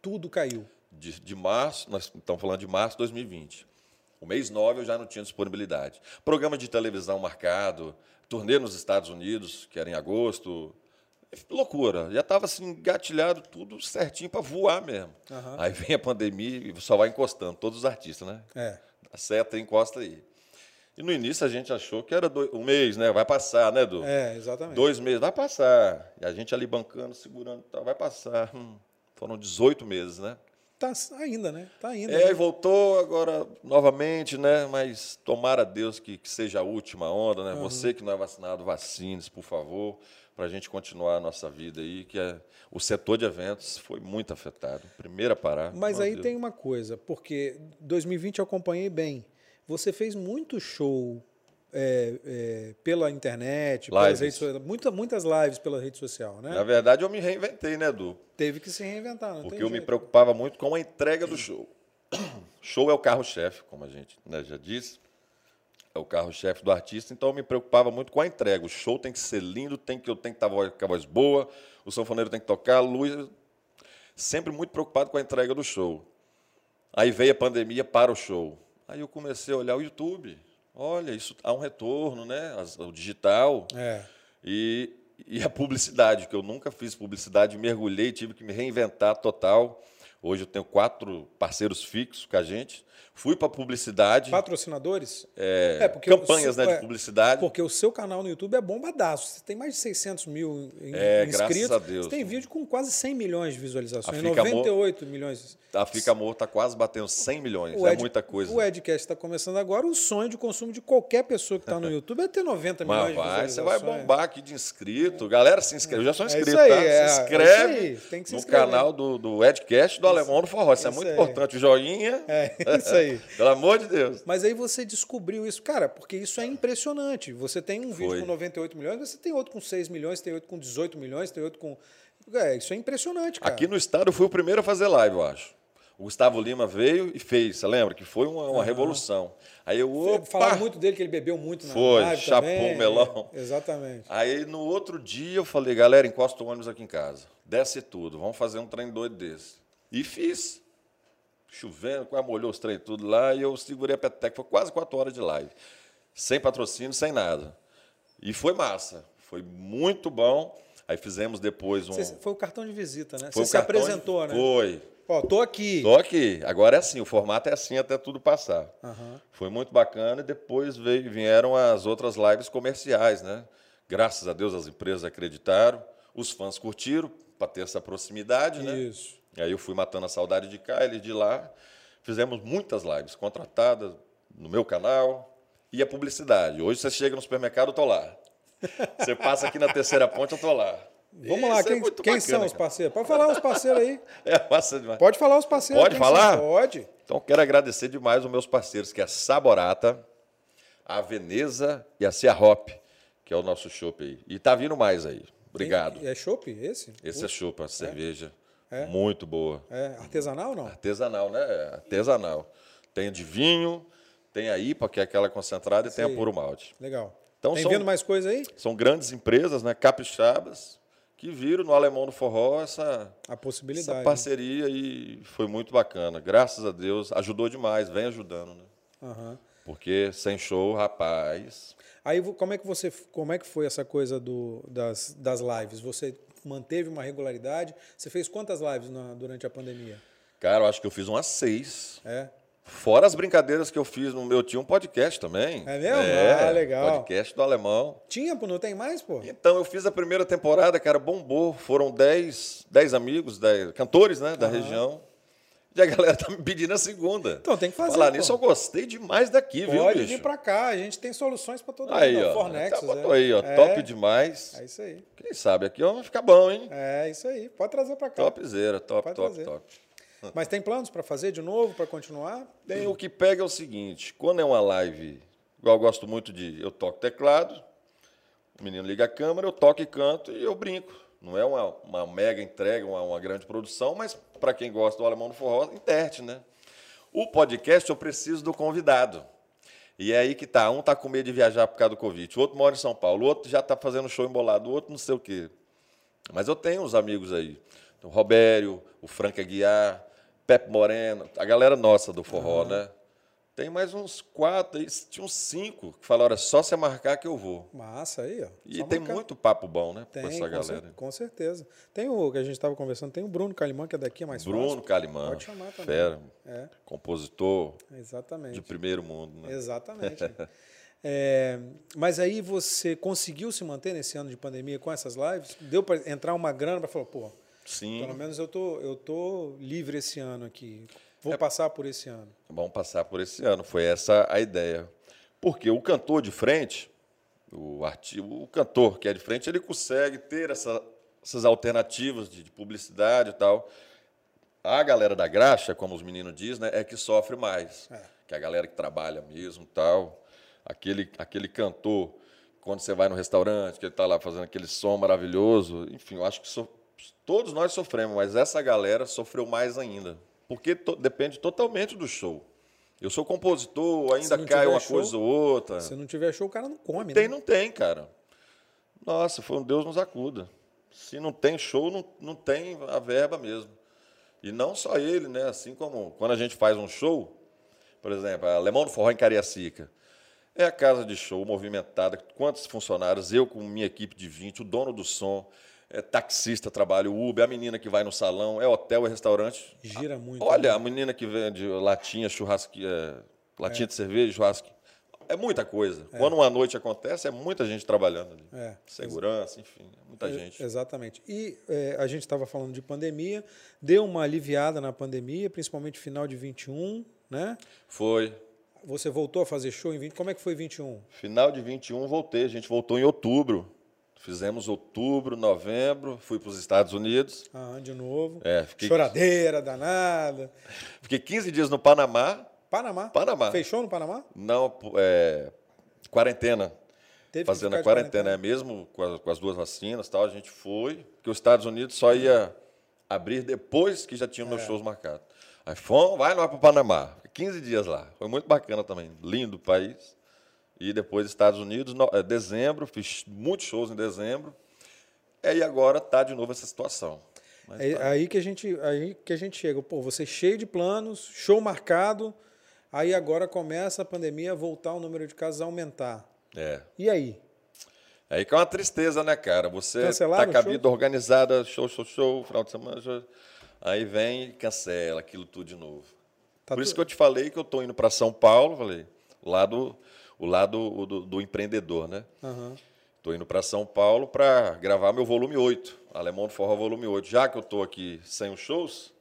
Tudo caiu. De, de março, nós estamos falando de março de 2020. O mês 9 eu já não tinha disponibilidade. Programa de televisão marcado, turnê nos Estados Unidos, que era em agosto. Loucura. Já estava assim, engatilhado, tudo certinho para voar mesmo. Aham. Aí vem a pandemia e só vai encostando, todos os artistas, né? É. seta encosta aí. E no início a gente achou que era dois, um mês, né? Vai passar, né, Edu? É, exatamente. Dois meses, vai passar. E a gente ali bancando, segurando, tá, vai passar. Hum, foram 18 meses, né? Tá ainda, né? Tá ainda. É, né? e voltou agora novamente, né? Mas tomara a Deus que, que seja a última onda, né? Você que não é vacinado, vacine-se, por favor, para a gente continuar a nossa vida aí, que é, o setor de eventos foi muito afetado. Primeira a parar. Mas aí Deus. tem uma coisa, porque 2020 eu acompanhei bem. Você fez muito show é, é, pela internet, pelas Lives. redes sociais, muita, muitas lives pela rede social, né? Na verdade, eu me reinventei, né, Edu? Teve que se reinventar, não Porque eu me jeito. preocupava muito com a entrega do show. <clears throat> Show é o carro-chefe, como a gente né, já disse. É o carro-chefe do artista, então eu me preocupava muito com a entrega. O show tem que ser lindo, tem que, eu tenho que estar com a voz boa, o sanfoneiro tem que tocar, a luz. Sempre muito preocupado com a entrega do show. Aí veio a pandemia para o show. Aí eu comecei a olhar o YouTube. Olha, isso há um retorno, né? O digital. É. E, e a publicidade, que eu nunca fiz publicidade, mergulhei, tive que me reinventar total. Hoje eu tenho quatro parceiros fixos com a gente. Fui para publicidade, Patrocinadores? é, porque o campanhas seu- né, é, de publicidade. Porque o seu canal no YouTube é bombadaço. Você tem mais de 600 mil É, inscritos. graças a Deus. Você tem vídeo com quase 100 milhões de visualizações. A Fica Amor- 98 milhões. A Fica Amor está quase batendo 100 milhões, O é Ed- muita coisa. O Edcast está começando agora. O sonho de consumo de qualquer pessoa que está no <laughs> YouTube é ter 90 milhões Mas de vai, você visualizações. vai bombar aqui de inscrito. Galera, se inscreve. Eu já sou É inscrito, isso aí, tá? é, se é inscreve isso se no canal do, do Edcast do Alemão do Forró. Isso é Isso muito aí. importante. Joinha. É, <laughs> isso aí. <laughs> Pelo amor de Deus. Mas aí você descobriu isso, cara, porque isso é impressionante. Você tem um vídeo Foi. com 98 milhões, você tem outro com 6 milhões, tem outro com 18 milhões, tem outro com. É, isso é impressionante, cara. Aqui no estado eu fui o primeiro a fazer live, eu acho. O Gustavo Lima veio e fez, você lembra? Que foi uma, uma revolução. Aí eu, opa! Falaram muito dele que ele bebeu muito na Foi, live chapou também. melão. É, exatamente. Aí no outro dia eu falei, galera, encosta o ônibus aqui em casa. Desce tudo, vamos fazer um trem doido desse. E fiz. Chovendo, quase molhou os trem tudo lá, e eu segurei a peteca. Foi quase quatro horas de live. Sem patrocínio, sem nada. E foi massa. Foi muito bom. Aí fizemos depois um. Você- foi o cartão de visita, né? foi você se cartão de- apresentou, né? Foi. Ó, tô aqui. Só que agora é assim, o formato é assim até tudo passar. Aham. Foi muito bacana e depois veio- vieram as outras lives comerciais, né? Graças a Deus as empresas acreditaram, os fãs curtiram para ter essa proximidade, né? Isso. E aí eu fui matando a saudade de cá, eles de lá. Fizemos muitas lives contratadas no meu canal e a publicidade. Hoje você chega no supermercado, eu tô lá. Você passa aqui na terceira ponte, eu tô lá. Vamos lá, Isso é quem, quem bacana, são os parceiros? Pode falar os parceiros aí. <laughs> É massa demais. Pode falar os parceiros. Pode quem falar? Pode. Então, quero agradecer demais os meus parceiros, que é a Saborata, a Veneza e a Cia Hop, que é o nosso chopp aí. E tá vindo mais aí. Obrigado. É chopp esse? Esse é chopp, uma cerveja É? Muito boa. É artesanal ou não? Artesanal, né? Artesanal. Tem de vinho, tem a IPA, que é aquela concentrada, e tem a puro malte. Legal. Então Tem são- vendo mais coisa aí? São grandes empresas, né? Capixabas, que viram no Alemão do Forró essa, A essa possibilidade. parceria e foi muito bacana. Graças a Deus, ajudou demais, vem ajudando, né? Aham. Porque sem show, rapaz. Aí como é que você, como é que foi essa coisa do, das, das lives? Você manteve uma regularidade? Você fez quantas lives na- durante a pandemia? Cara, eu acho que eu fiz umas seis. É. Fora as brincadeiras que eu fiz no meu. Tinha um podcast também. É mesmo? É, Ah, legal. Podcast do alemão. Tinha, pô, não tem mais, pô? Então, eu fiz a primeira temporada, cara, bombou. Foram dez, dez amigos, dez cantores, né, da região. E a galera tá me pedindo a segunda. Então, tem que fazer, Falar pô. nisso, eu gostei demais daqui, viu, Pode bicho? vir pra cá, a gente tem soluções pra todo Aí, mundo. ó. Fornexus, tá, botou é. aí, ó. É, Top demais. É isso aí. Quem sabe aqui ó, vai ficar bom, hein? É isso aí. Pode trazer pra cá. Topzera, top, Pode top, trazer. top. <laughs> Mas tem planos pra fazer de novo, pra continuar? Tem o que pega é o seguinte, quando é uma live, igual eu gosto muito de, eu toco teclado, o menino liga a câmera, eu toco e canto e eu brinco. Não é uma, uma mega entrega, uma, uma grande produção, mas para quem gosta do Alemão do Forró, interte, né? O podcast eu preciso do convidado. E é aí que tá, um tá com medo de viajar por causa do Covid, o outro mora em São Paulo, o outro já tá fazendo show embolado, o outro não sei o quê. Mas eu tenho uns amigos aí. O Robério, o Frank Aguiar, Pepe Moreno, a galera nossa do forró, né? Tem mais uns quatro, tinha uns cinco que falaram, é só você marcar que eu vou. Massa aí, ó. E tem marcar. muito papo bom, né? Tem, com essa com, galera. com certeza. Tem o que a gente estava conversando, tem o Bruno Calimã, que é daqui, é mais Bruno fácil. Calimã, Pode chamar também. fera, É, compositor exatamente. de primeiro mundo, né? Exatamente. <laughs> É, mas aí você conseguiu se manter nesse ano de pandemia com essas lives? Deu para entrar uma grana para falar, pô, Sim, pelo menos eu tô, eu tô livre esse ano aqui. Vou É. passar por esse ano. vamos passar por esse ano. Foi essa a ideia. Porque o cantor de frente, o, arti o cantor que é de frente, ele consegue ter essa- essas alternativas de, de publicidade e tal. A galera da graxa, como os meninos dizem, né, é que sofre mais. É. Que é a galera que trabalha mesmo e tal. Aquele, aquele cantor, quando você vai no restaurante, que ele está lá fazendo aquele som maravilhoso. Enfim, eu acho que so- todos nós sofremos, mas essa galera sofreu mais ainda. Porque to- depende totalmente do show. Eu sou compositor, ainda cai uma show, coisa ou outra. Se não tiver show, o cara não come, Tem, né? não tem, cara. Nossa, foi um Deus nos acuda. Se não tem show, não, não tem a verba mesmo. E não só ele, né? Assim como quando a gente faz um show, por exemplo, a Lemão do Forró em Cariacica. É a casa de show movimentada, quantos funcionários, eu com minha equipe de 20, o dono do som, é taxista, trabalho Uber, a menina que vai no salão, é hotel, é restaurante. Gira muito. Olha, a menina que vende latinha, churrasque, é, latinha de cerveja, churrasque. É muita coisa. Quando uma noite acontece, é muita gente trabalhando ali. É. Segurança, enfim, é muita gente. Exatamente. E é, a gente estava falando de pandemia, deu uma aliviada na pandemia, principalmente final de 21, né? Foi. Você voltou a fazer show em 20. Como é que foi 21? Final de 21, voltei. A gente voltou em outubro. Fizemos outubro, novembro, fui para os Estados Unidos. Ah, de novo. É, fiquei- Choradeira, danada. Fiquei 15 dias no Panamá. Panamá. Panamá. Fechou no Panamá? Não, é, quarentena. Teve fazendo a de quarentena, é mesmo com as, com as duas vacinas e tal, a gente foi, porque os Estados Unidos só ia abrir depois que já tinham É. meus shows marcados. Aí fomos, vai lá para o Panamá, 15 dias lá, foi muito bacana também, lindo o país. E depois Estados Unidos, no, é, dezembro, fiz muitos shows em dezembro, e aí agora tá de novo essa situação. Mas É tá. aí que a gente, aí que a gente chega. Pô, você cheio de planos, show marcado, aí agora começa a pandemia a voltar o número de casos a aumentar. É. E aí? Aí que é uma tristeza, né, cara? Você Cancelaram tá com a vida organizada, show, show, show, final de semana, show. aí vem e cancela aquilo tudo de novo. Tá Por isso que eu te falei que eu tô indo para São Paulo, falei, o lado, o lado do, do empreendedor, né? Aham. Tô indo para São Paulo para gravar meu volume 8, Alemão do Forró volume 8. Já que eu tô aqui sem os shows,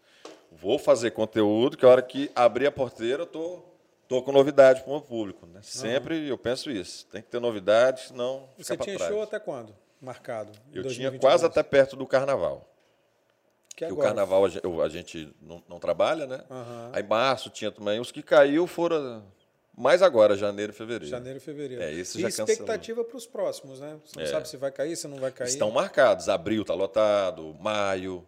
vou fazer conteúdo que a hora que abrir a porteira, eu tô tô com novidade para o meu público, né? Sempre eu penso isso, tem que ter novidade, senão Você tinha trás. show até quando? Marcado? Eu tinha 2022? quase até perto do carnaval. Que Porque o agora? carnaval a gente não, não trabalha, né? Aham. Aí março tinha também. Os que caiu foram mais agora, janeiro e fevereiro. Janeiro e fevereiro. É, esse e já cancelou. expectativa para os próximos, né? Você não É. sabe se vai cair, se não vai cair. Estão marcados. Abril está lotado, maio,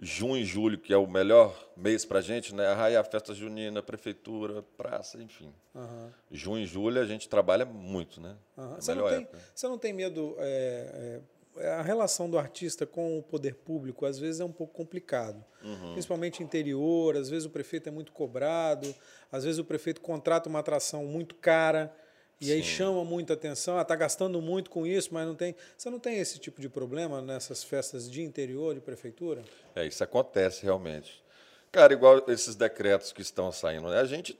junho e julho, que é o melhor mês para a gente, né? Arraia, festa junina, prefeitura, praça, enfim. Aham. Junho e julho a gente trabalha muito, né? Aham. É Você, não tem, época. você não tem medo. é, é, a relação do artista com o poder público às vezes é um pouco complicado, Uhum. principalmente interior. Às vezes o prefeito é muito cobrado, às vezes o prefeito contrata uma atração muito cara e aí chama muita atenção. Ah, tá gastando muito com isso, mas não tem. Você não tem esse tipo de problema nessas festas de interior de prefeitura? É, isso acontece realmente. Cara, igual esses decretos que estão saindo, né? a gente.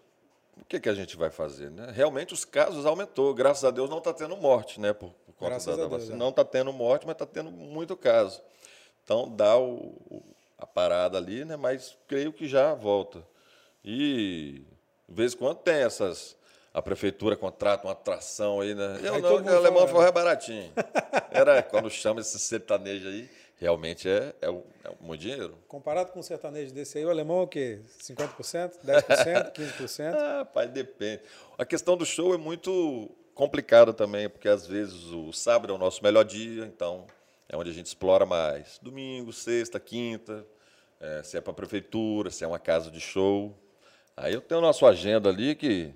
O que, que a gente vai fazer? Né? Realmente os casos aumentou. Graças a Deus não está tendo morte, né? Por, por conta Graças da, a da Deus, vacina. é. Não está tendo morte, mas está tendo muito caso. Então dá o, o- a parada ali, né? Mas creio que já volta. E de vez em quando tem essas. A prefeitura contrata uma atração aí, né? Eu Aí não, mundo alemão fala, forró é baratinho. Era quando chama esse sertanejo aí, realmente é, é, um- é muito dinheiro. Comparado com um sertanejo desse aí, o alemão é o quê? 50%? 10%? 15%? Ah, pai, depende. A questão do show é muito complicada também, porque às vezes o sábado é o nosso melhor dia, então é onde a gente explora mais. Domingo, sexta, quinta, é, se é para a prefeitura, se é uma casa de show. Aí eu tenho a nossa agenda ali que,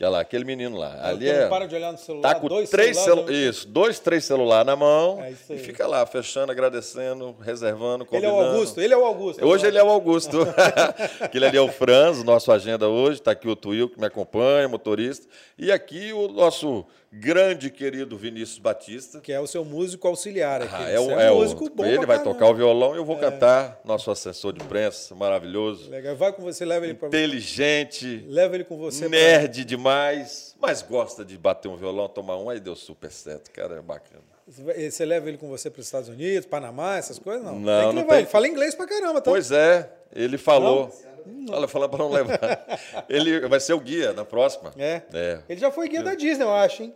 Que é lá, aquele menino lá. Ali Então, é. não para de olhar no celular, Tá com dois três celulares, celu... eu- Isso, dois, três celulares na mão É isso e aí. fica lá, fechando, agradecendo, reservando, Ele é combinando. o Augusto, ele é o Augusto. Hoje ele é o Augusto. <laughs> Aquele ali é o Franz, nosso agenda hoje. Está aqui o Tuil, que me acompanha, motorista. E aqui o nosso grande querido Vinícius Batista. Que é o seu músico auxiliar aqui. Ah, é, o, Você é o- músico bom ele pra vai caramba. tocar o violão e eu vou cantar. Nosso assessor de imprensa, maravilhoso. Legal. Vai com você, leva ele para Inteligente, Leva ele com você. pra- nerd demais, mas gosta de bater um violão, tomar um. Aí deu super certo, cara, é bacana. Você leva ele com você para os Estados Unidos, Panamá, essas coisas? Não. Não, tem que não levar tem. ele. Fala inglês pra caramba, tá? Pois é, ele falou. Olha, falando para não levar. <laughs> Ele vai ser o guia na próxima. É. É. Ele já foi guia da Disney, eu acho, hein?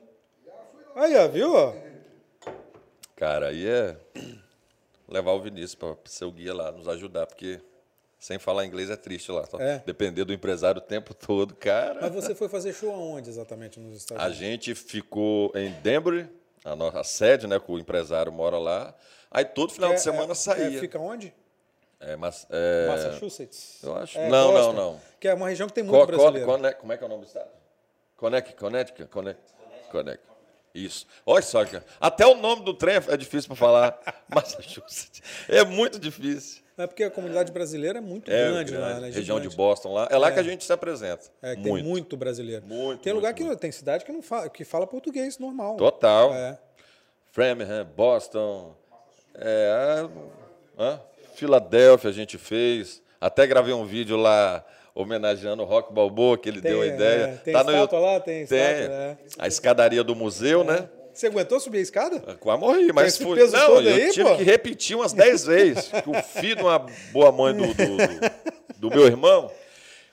Aí, ó, viu? Cara, aí é levar o Vinícius para ser o guia lá, nos ajudar, porque sem falar inglês é triste lá. É. Depender do empresário o tempo todo, cara. Mas você foi fazer show aonde exatamente nos Estados A Unidos? gente ficou em Denver, a nossa sede, né? Que o empresário mora lá. Aí todo final É, de semana é, saía. é, fica onde? É, mas, é, Massachusetts? eu acho- É, não, Boston, não, não. Que é uma região que tem muito Co- brasileiro. Como é que é o nome do estado? Connecticut, Connecticut, Connecticut. Connecticut. Isso. Olha só, cara. Até o nome do trem é difícil para falar. <laughs> Massachusetts. É muito difícil. É porque a comunidade brasileira é muito É grande, grande, lá, né? região de. Boston lá. É lá que a gente se apresenta. É, muito. tem muito brasileiro. Muito, tem lugar muito, que tem cidade que não fala, que fala português normal. Total. É. Framingham, Boston, é, hã? Filadélfia a gente fez. Até gravei um vídeo lá homenageando o Rock Balboa, que ele Tem, deu a é, ideia. tem tá no estátua YouTube. lá? Tem estátua, é. A escadaria do museu, né? Você aguentou subir a escada? Quase morri, mas fui. Não, eu aí, tive pô? que repetir umas 10 <laughs> vezes. que o filho de uma boa mãe do, do, do- meu irmão,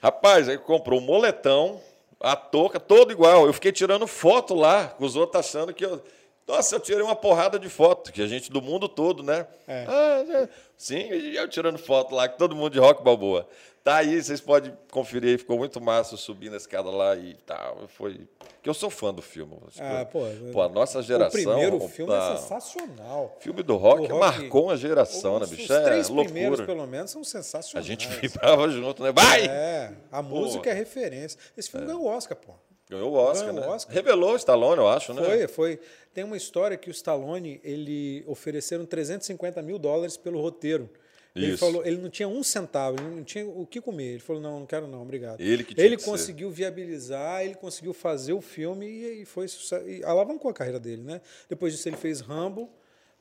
rapaz, aí comprou um moletão, a touca, todo igual. Eu fiquei tirando foto lá, com os outros achando que eu. Nossa, eu tirei uma porrada de foto, que a gente do mundo todo, né? É. Ah, é. sim, eu tirando foto lá, com todo mundo de rock balboa. Tá aí, vocês podem conferir aí, ficou muito massa subindo a escada lá e tal. Foi. Que eu sou fã do filme. Ah, pô, pô, a nossa geração. o primeiro filme tá- é sensacional. Filme do rock, rock- marcou uma geração, né, Os- bicho? Os É três primeiros, loucura. pelo menos, são A sensacionais. gente <laughs> vibrava junto, né? Vai! É, a música é referência. Esse filme ganhou o Oscar, pô. Ganhou o Oscar, Ganhou né? o Oscar. Revelou o Stallone, eu acho, né? Foi, foi. Tem uma história que o Stallone, ele ofereceram 350 mil dólares pelo roteiro. Ele Isso. falou, ele não tinha um centavo, ele não tinha o que comer. Ele falou, não, não quero não, obrigado. Ele que tinha Ele que ser. conseguiu viabilizar, ele conseguiu fazer o filme e, e foi e alavancou a carreira dele, né? Depois disso ele fez Rambo,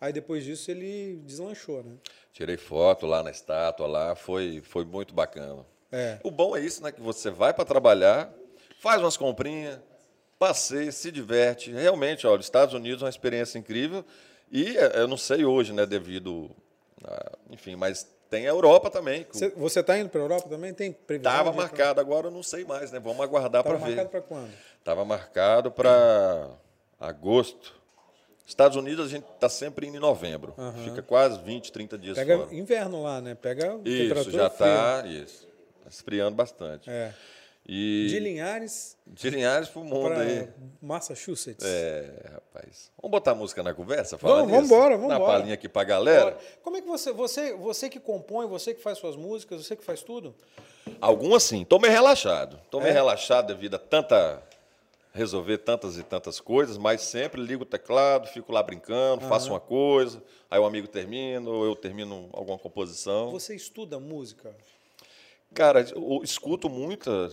aí depois disso ele deslanchou, né? Tirei foto lá na estátua, lá, foi, foi muito bacana. É. O bom é isso, né? Que você vai para trabalhar, faz umas comprinhas, passeia, se diverte. Realmente, olha, os Estados Unidos é uma experiência incrível. E eh, eu não sei hoje, né, devido. A- enfim, mas tem a Europa também. que Você, você tá indo para a Europa também? Tem previsão? Estava ir pra- marcado, agora eu não sei mais, né? Vamos aguardar para ver. marcado para quando? Estava marcado para agosto. Estados Unidos a gente está sempre indo em novembro. Fica quase 20, 30 dias Pega fora. inverno lá, né? Pega Isso, temperatura já está isso. Tá esfriando bastante. É. E De Linhares de Linhares pro mundo aí. Massachusetts. É, rapaz. Vamos botar música na conversa? Vamos, Falar vamos nisso? embora, vamos embora. palhinha aqui pra galera. Como é que você, você, você que compõe, você que faz suas músicas, você que faz tudo? Algumas sim. Tô meio relaxado. Tô meio É? relaxado devido a tanta. resolver tantas e tantas coisas, mas sempre ligo o teclado, fico lá brincando, faço uma coisa, aí o amigo termina, ou eu termino alguma composição. Você estuda música? Cara, eu escuto muita.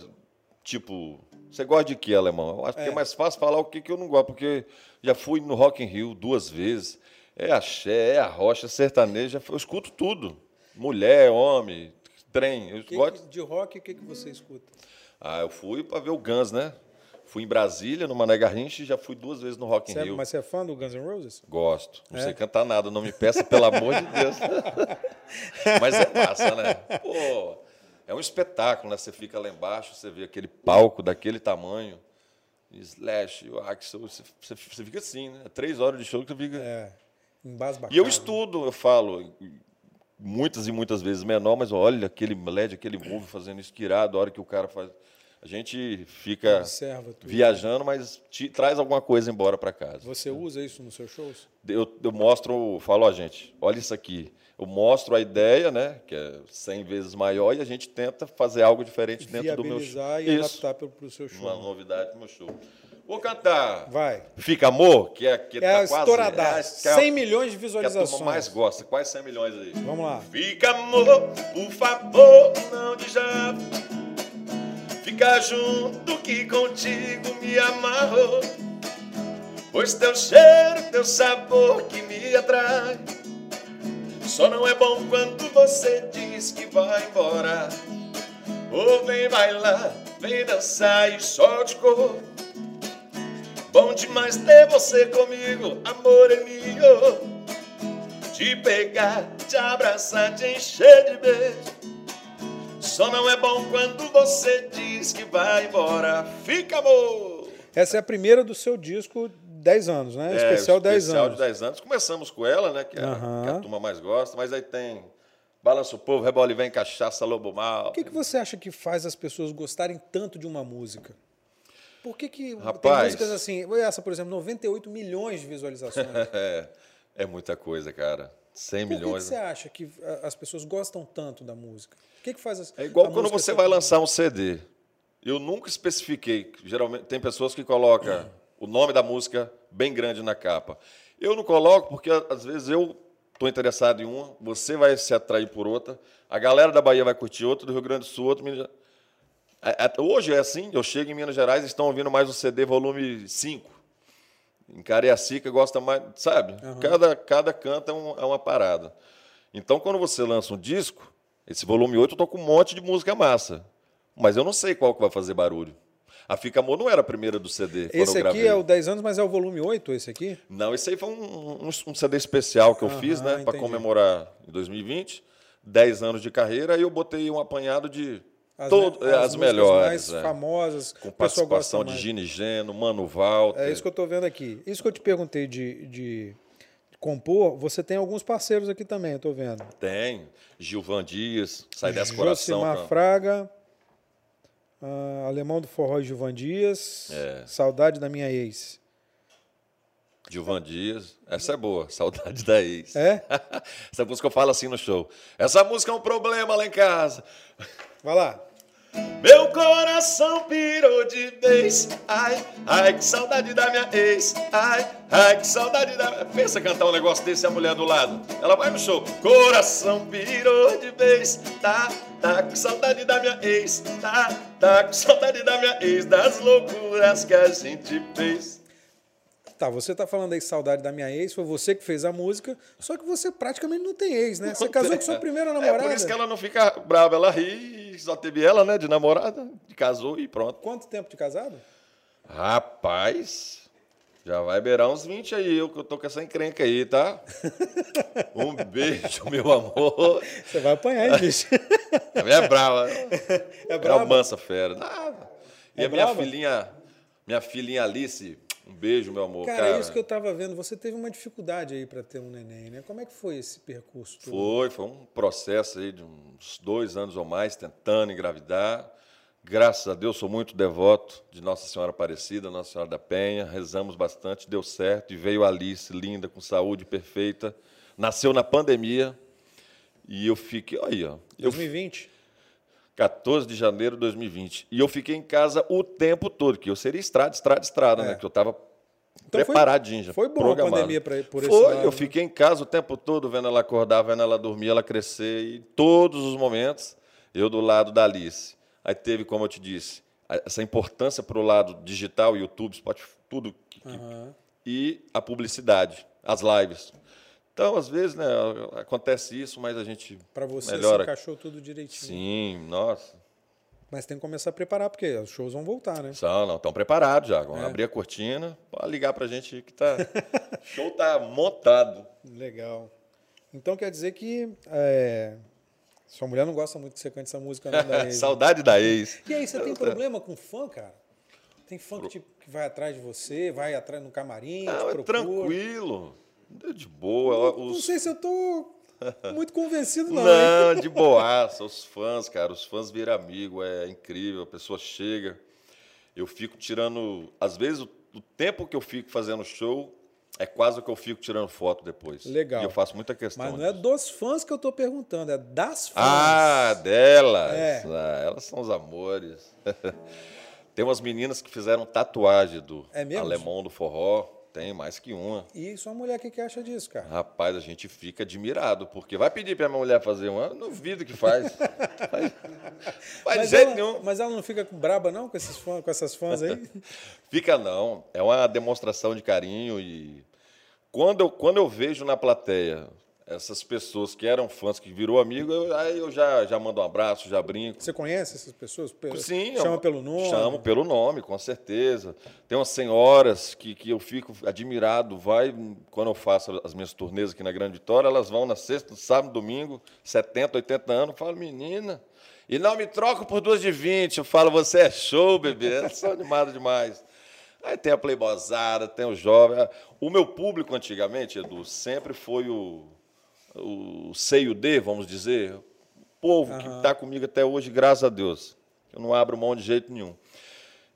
Tipo, você gosta de quê, alemão? Eu acho que é mais fácil falar o que, que eu não gosto, porque já fui no Rock in Rio duas vezes. É axé, é a rocha, é sertaneja, eu escuto tudo. Mulher, homem, trem. Eu Que- gosto. de rock, o que, que você escuta? Ah, eu fui para ver o Guns, né? Fui em Brasília, no Mané Garrincha, e já fui duas vezes no Rock in Você é- Rio. mas você é fã do Guns N' Roses? Gosto. Não É? sei cantar nada, não me peça, pelo amor de Deus. <laughs> Mas é massa, né? Pô, é um espetáculo, né? Você fica lá embaixo, você vê aquele palco daquele tamanho, Slash, o Axel, você, você- você fica assim, né? Três horas de show que você fica... É. Embasbacado. E eu estudo, eu falo, muitas e muitas vezes menor, mas olha aquele LED, aquele move fazendo isso, que irado, a hora que o cara faz... A gente fica viajando, mas te, traz alguma coisa embora para casa. Você usa isso nos seus shows? Eu, eu mostro, falo, ó, gente, olha isso aqui. Eu mostro a ideia, né, que é 100 vezes maior, e a gente tenta fazer algo diferente dentro do meu show. E Isso, adaptar para o seu show. uma novidade pro meu show. Vou cantar Vai. Fica Amor, que é que É tá a quase... é a- 100 milhões de que a visualizações. turma mais gosta. Quase 100 milhões aí. Vamos lá. Fica amor, por favor, não de já. Fica junto que contigo me amarrou. Pois teu cheiro, teu sabor que me atrai. Só não é bom quando você diz que vai embora. Ou vem bailar, vem dançar e de cor. Bom demais ter você comigo, amor é meu. Te pegar, te abraçar, te encher de beijo. Só não é bom quando você diz que vai embora. Fica, amor! Essa é a primeira do seu disco 10 anos, né? especial 10 especial anos. de 10 anos. Começamos com ela, né? Que é, a- Aham. que a turma mais gosta, mas aí tem Balança o Povo, Rebola e Vem, Cachaça, Lobo Mal. O que, que você acha que faz as pessoas gostarem tanto de uma música? Por que, que tem Rapaz. músicas assim? Essa, por exemplo, 98 milhões de visualizações. Por <laughs> É, é muita coisa, cara. 100 que, que milhões. você acha que a- as pessoas gostam tanto da música? O que, que faz as, É igual quando você vai lançar um CD. Eu nunca especifiquei. Geralmente tem pessoas que colocam <clears throat> o nome da música bem grande na capa. Eu não coloco porque às vezes eu estou interessado em uma, você vai se atrair por outra, a galera da Bahia vai curtir outra, do Rio Grande do Sul outra. Minas- É- é- Hoje é assim, eu chego em Minas Gerais e estão ouvindo mais o CD volume 5. Em Cariacica gosta mais, sabe? Cada, cada canto é, um- é uma parada. Então, quando você lança um disco, esse volume 8, eu tô com um monte de música massa. Mas eu não sei qual que vai fazer barulho. A Fica Amor não era a primeira do CD. Esse aqui é o 10 anos, mas é o volume 8, esse aqui? Não, esse aí foi um, um- um CD especial que eu Aham, fiz, né? Para comemorar em 2020, 10 anos de carreira, aí eu botei um apanhado de As, todo- as, músicas melhores. mais é. famosas. Com participação de. Gini Geno, Mano Walter. É isso que eu estou vendo aqui. Isso que eu te perguntei de, de compor, você tem alguns parceiros aqui também, eu estou vendo. Tem. Gilvan Dias, Sai Dessa Coração. Josimar cara. Fraga, ah, Alemão do Forró Gilvan Dias, É. Saudade da Minha Ex. Gilvan Dias. Essa é boa, <laughs> Saudade da Ex. É? <laughs> Essa música eu falo assim no show. Essa música é um problema lá em casa. Vai lá. Meu coração pirou de vez. Ai, ai, que saudade da minha ex. Ai, ai, que saudade da. Pensa cantar um negócio desse a mulher do lado. Ela vai no show. Coração pirou de vez. Tá, tá com saudade da minha ex. Tá, tá com saudade da minha ex. Das loucuras que a gente fez. Tá, você tá falando aí saudade da minha ex, foi você que fez a música, só que você praticamente não tem ex, né? Você casou com sua <laughs> primeira namorada. É por isso que ela não fica brava, ela ri, só teve ela, né, de namorada, casou e pronto. Quanto tempo de casado? Rapaz, já vai beirar uns 20 aí, eu que eu tô com essa encrenca aí, tá? <laughs> Um beijo, meu amor. Você vai apanhar, hein, bicho? A minha é brava. É É uma brava? mansa fera. Nada. E É a minha brava? filhinha, minha filhinha Alice, um beijo, meu amor. Cara, é isso que eu tava vendo. Você teve uma dificuldade aí para ter um neném, né? Como é que foi esse percurso? todo? Foi, foi um processo aí de uns dois anos ou mais tentando engravidar. Graças a Deus, sou muito devoto de Nossa Senhora Aparecida, Nossa Senhora da Penha. Rezamos bastante, deu certo. E veio a Alice, linda, com saúde perfeita. Nasceu na pandemia. E eu fiquei. Aí, ó. Eu, 2020? 14 de janeiro de 2020. E eu fiquei em casa o tempo todo, que eu seria estrada, estrada, estrada, É. né? Que eu estava Então foi- preparadinho já. foi bom a pandemia pra- por esse Foi, eu né? fiquei em casa o tempo todo, vendo ela acordar, vendo ela dormir, ela crescer, e todos os momentos, eu do lado da Alice. Aí teve, como eu te disse, a- essa importância para o lado digital, YouTube, Spotify, tudo. que- Aham. E a publicidade, as lives. Então, às vezes, né, acontece isso, mas a gente Para você melhora. se encaixou tudo direitinho. Sim, nossa. Mas tem que começar a preparar, porque os shows vão voltar, né? São, não, estão preparados já. Vamos É. abrir a cortina, pode ligar pra gente que tá. o <laughs> show tá montado. Legal. Então quer dizer que é, sua mulher não gosta muito que você cante essa música, não, da <laughs> ex, né? Saudade da ex. E aí, você tem problema com fã, cara? Tem fã que, que vai atrás de você, vai atrás no camarim, Não, te é tranquilo. De boa. Não Os, sei se eu tô muito convencido, não. Não, de <laughs> boaça. Os fãs, cara, os fãs viram amigo, é incrível. A pessoa chega, eu fico tirando. Às vezes, o, o tempo que eu fico fazendo show é quase que eu fico tirando foto depois. Legal. E eu faço muita questão. Mas não é disso. dos fãs que eu tô perguntando, é das fãs. Ah, delas. É. Ah, elas são os amores. <laughs> Tem umas meninas que fizeram tatuagem do É mesmo? alemão do forró. Tem mais que uma. E sua mulher, o que, que acha disso, cara? Rapaz, a gente fica admirado, porque vai pedir pra minha mulher fazer uma, eu duvido que faz. <laughs> faz jeito ela, nenhum. mas ela não fica braba, não, com, esses fãs, com essas fãs aí? <laughs> Fica não. É uma demonstração de carinho e quando eu, quando eu vejo na plateia essas pessoas que eram fãs, que virou amigo, eu, aí eu já, já mando um abraço, já brinco. Você conhece essas pessoas? Pe- Sim, Chama eu- pelo nome? Chamo pelo nome, com certeza. Tem umas senhoras que, que eu fico admirado. Vai, quando eu faço as minhas turnês aqui na Grande Vitória, elas vão na sexta, sábado, domingo, 70, 80 anos. Eu falo, menina, e não me troco por duas de 20. Eu falo, você é show, bebê. Elas são animadas demais. Aí tem a Playboyzada, tem o jovem. O meu público antigamente, Edu, sempre foi o, o seio D, vamos dizer. O povo que está comigo até hoje, graças a Deus. Eu não abro mão de jeito nenhum.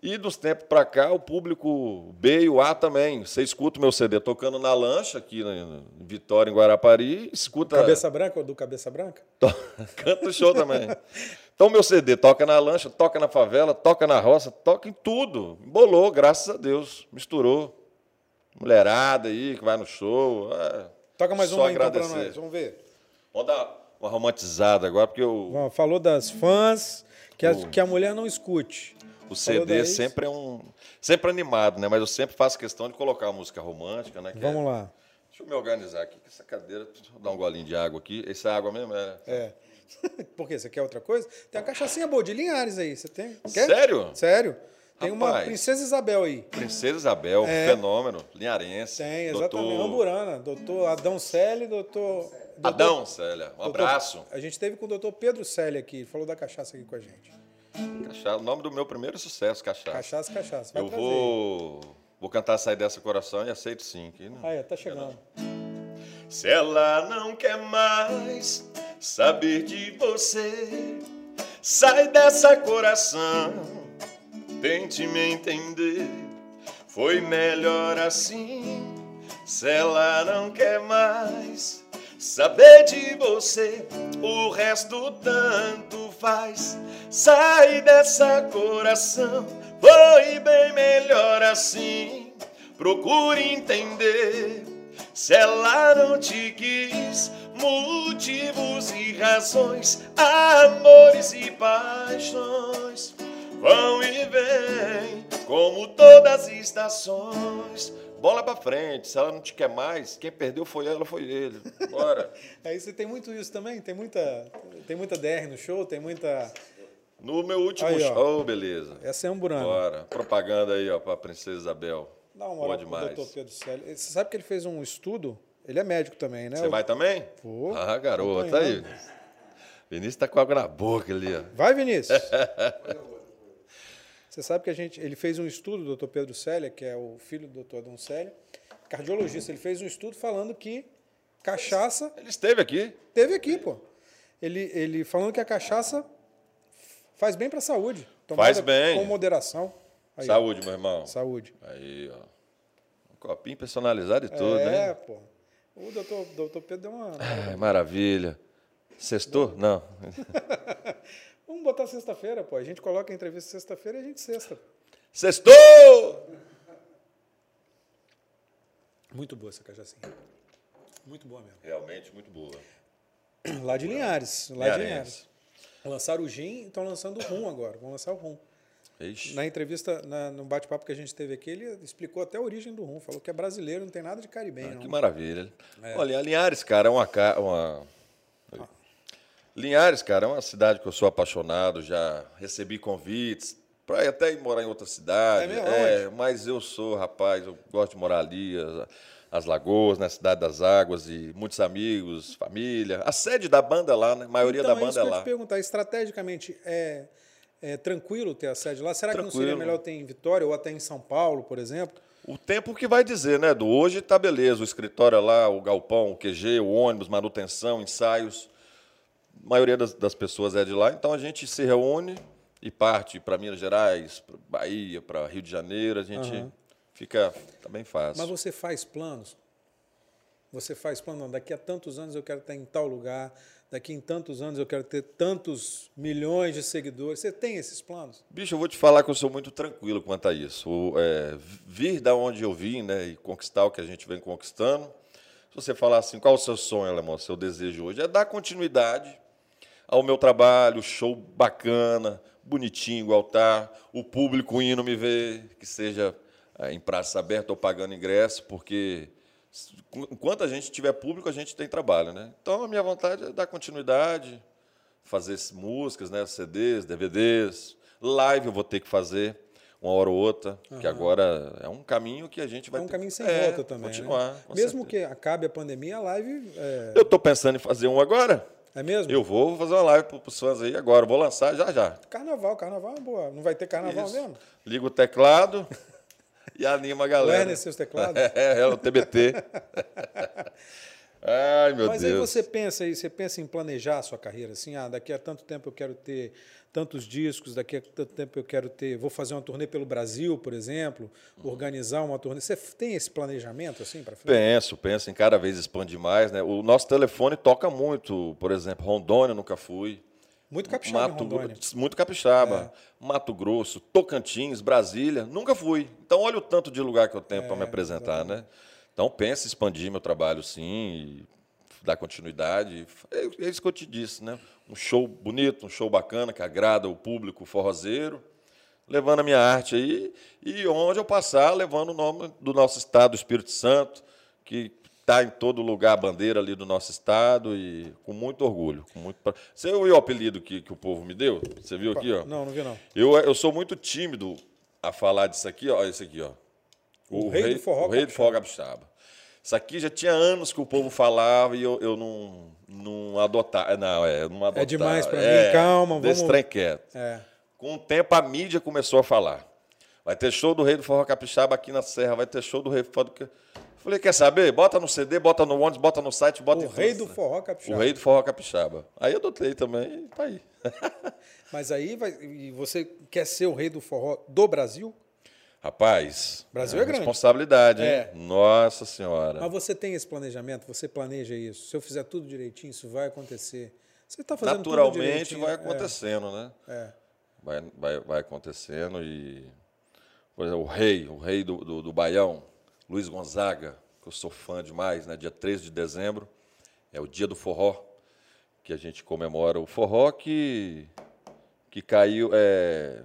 E dos tempos para cá, o público B e o A também. Você escuta o meu CD tocando na lancha aqui na- em Vitória, em Guarapari, escuta. Cabeça Branca ou do Cabeça Branca? <laughs> Canta no show também. Então, meu CD toca na lancha, toca na favela, toca na roça, toca em tudo. Embolou, graças a Deus. Misturou. Mulherada aí que vai no show. é, Toca mais só uma então pra agradecer. nós, vamos ver. Vamos dar uma romantizada agora, porque o, Bom, falou das fãs, que a, que a mulher não escute. o CD sempre é um. Sempre animado, né? Mas eu sempre faço questão de colocar uma música romântica, né? é- Vamos lá. Deixa eu me organizar aqui, que essa cadeira. Deixa eu dar um golinho de água aqui. Essa é água mesmo? É. É. <laughs> Por quê? Você quer outra coisa? Tem uma cachaçinha boa de Linhares aí. Você tem? Quer? Sério? Sério. Tem uma Rapaz. Princesa Isabel aí. Princesa Isabel, É. fenômeno, linharense. Tem, exatamente. doutor Amburana. Doutor Adão Celi, doutor... doutor- Adão, Célia, um doutor- abraço. A gente teve com o doutor Pedro Celi aqui. Ele falou da cachaça aqui com a gente. Cachaça, o nome do meu primeiro sucesso, Cachaça. Cachaça, cachaça. Vai eu trazer. vou, vou cantar Sai Dessa Coração e aceito sim. aqui, né? Aí, tá chegando. Se ela não quer mais saber de você, sai dessa coração, tente me entender. Foi melhor assim. Se ela não quer mais saber de você, o resto tanto faz. Sai dessa coração, foi bem melhor assim. Procure entender. Se ela não te quis, motivos e razões, amores e paixões vão e vêm, como todas as estações. Bola pra frente, se ela não te quer mais, quem perdeu foi ela, foi ele. Bora. <laughs> Aí você tem muito isso também? Tem muita, tem muita DR no show? Tem muita... No meu último Aí, ó. show, beleza. Essa é Amburana. Bora. Propaganda aí, ó, pra Princesa Isabel. Dá uma moral pro demais. doutor Pedro Célio. Você sabe que ele fez um estudo? Ele é médico também, né? Você vai também? Vou. Ah, garota, aí. Acompanhando. Vinícius tá com água na boca ali, ó. Vai, Vinícius. <laughs> Você sabe que a gente, ele fez um estudo, o doutor Pedro Célia, que é o filho do doutor Adão Célia, cardiologista, ele fez um estudo falando que cachaça Ele esteve aqui. teve aqui, pô. Ele, ele falando que a cachaça faz bem para a saúde. Faz bem. Com moderação. Aí, ó. Saúde, meu irmão. Saúde. Aí, ó. Um copinho personalizado e tudo, é, né? pô. O doutor, doutor Pedro deu uma. Ai, maravilha. Sextou? Não. <laughs> Vamos botar sexta-feira, pô. A gente coloca a entrevista sexta-feira e a gente sexta. Sextou! Muito boa essa cachaçinha. Muito boa mesmo. Realmente muito boa. <clears throat> Lá de Linhares. Lá de Linharense. Linhares. Lançaram o gin e estão lançando o rum agora. Vão lançar o rum. Ixi. Na entrevista, na- no bate-papo que a gente teve aqui, ele explicou até a origem do rum. Falou que é brasileiro, não tem nada de caribenho. Ah, não. que maravilha. Olha, Linhares, cara, é uma, uma. Linhares, cara, é uma cidade que eu sou apaixonado, já recebi convites para até ir morar em outra cidade. É mesmo? É, mas eu sou, rapaz, eu gosto de morar ali, as, as Lagoas, na Cidade das Águas, e muitos amigos, família. A sede da banda é lá, né? A maioria então, da é banda isso é que eu lá. te perguntar. Estrategicamente, é, é tranquilo ter a sede lá? Será que não seria Tranquilo. melhor ter em Vitória ou até em São Paulo, por exemplo? O tempo que vai dizer, né, do hoje tá beleza, o escritório é lá, o galpão, o QG, o ônibus, manutenção, ensaios. A maioria das, das pessoas é de lá, então a gente se reúne e parte para Minas Gerais, para Bahia, para Rio de Janeiro, a gente Aham. fica tá bem fácil. Mas você faz planos? Você faz plano, não, daqui a tantos anos eu quero estar em tal lugar, daqui em tantos anos eu quero ter tantos milhões de seguidores. Você tem esses planos? Bicho, eu vou te falar que eu sou muito tranquilo quanto a isso. O, é, vir da onde eu vim, né, e conquistar o que a gente vem conquistando. Se você falar assim, qual o seu sonho, Alemão, seu desejo hoje? É dar continuidade ao meu trabalho, show bacana, bonitinho, igual tá, o público indo me ver, que seja é, em praça aberta ou pagando ingresso, porque enquanto a gente tiver público, a gente tem trabalho, né? Então, a minha vontade é dar continuidade, fazer músicas, né, CDs, DVDs, live eu vou ter que fazer uma hora ou outra, que agora é um caminho que a gente vai é um ter caminho que sem é, volta também. né? continuar. com Mesmo certeza. que acabe a pandemia, a live é, Eu estou pensando em fazer um agora. É mesmo? Eu vou fazer uma live para os fãs aí agora. Vou lançar já já. Carnaval, carnaval é boa. Não vai ter carnaval Isso. mesmo? Liga o teclado <laughs> e anima a O galera. Werner, seus teclados? <laughs> É, é o TBT. <laughs> Ai, meu Mas aí Deus. você pensa aí, você pensa em planejar a sua carreira, assim, ah, daqui a tanto tempo eu quero ter tantos discos, daqui a tanto tempo eu quero ter, vou fazer uma turnê pelo Brasil, por exemplo, organizar uma turnê. Você tem esse planejamento assim para frente? Penso, penso em cada vez expandir mais, né? O nosso telefone toca muito, por exemplo, Rondônia nunca fui. Muito capixaba Mato Rondônia. Muito capixaba. Mato Grosso, Tocantins, Brasília, nunca fui. Então olha o tanto de lugar que eu tenho para me apresentar, né? Então penso em expandir meu trabalho sim, e dar continuidade. É é isso que eu te disse, né? Um show bonito, um show bacana que agrada o público forrozeiro, levando a minha arte aí e onde eu passar, levando o nome do nosso estado, do Espírito Santo, que está em todo lugar a bandeira ali do nosso estado e com muito orgulho. Com muito... Você viu o apelido que, que o povo me deu? Você viu aqui, ó? Não, não vi não. Eu, eu sou muito tímido a falar disso aqui, ó. Esse aqui, ó. O rei do forró O rei do forró capixaba. Isso aqui já tinha anos que o povo falava e eu, eu não, não adotava. Não, é, não adotava. demais pra mim, É, calma, Desse vamos- quieto. É. Com o tempo, a mídia começou a falar. Vai ter show do Rei do Forró Capixaba aqui na Serra, vai ter show do Rei do Forró... do- Falei, quer saber? Bota no CD, bota no ônibus, bota no site, bota O em rei tudo. do forró capixaba. O Rei do Forró Capixaba. Aí eu adotei também, e tá aí. <laughs> Mas aí vai e você quer ser o rei do forró do Brasil? Rapaz, Brasil é é grande. responsabilidade, hein? É. Nossa Senhora. Mas você tem esse planejamento, você planeja isso. Se eu fizer tudo direitinho, isso vai acontecer. Você está fazendo tudo Naturalmente vai É, acontecendo, né? É. Vai, vai, vai acontecendo e. Por exemplo, o rei, o rei do, do, do Baião, Luiz Gonzaga, que eu sou fã demais, né? Dia 13 de dezembro, é o dia do forró, que a gente comemora o forró que, que caiu. É...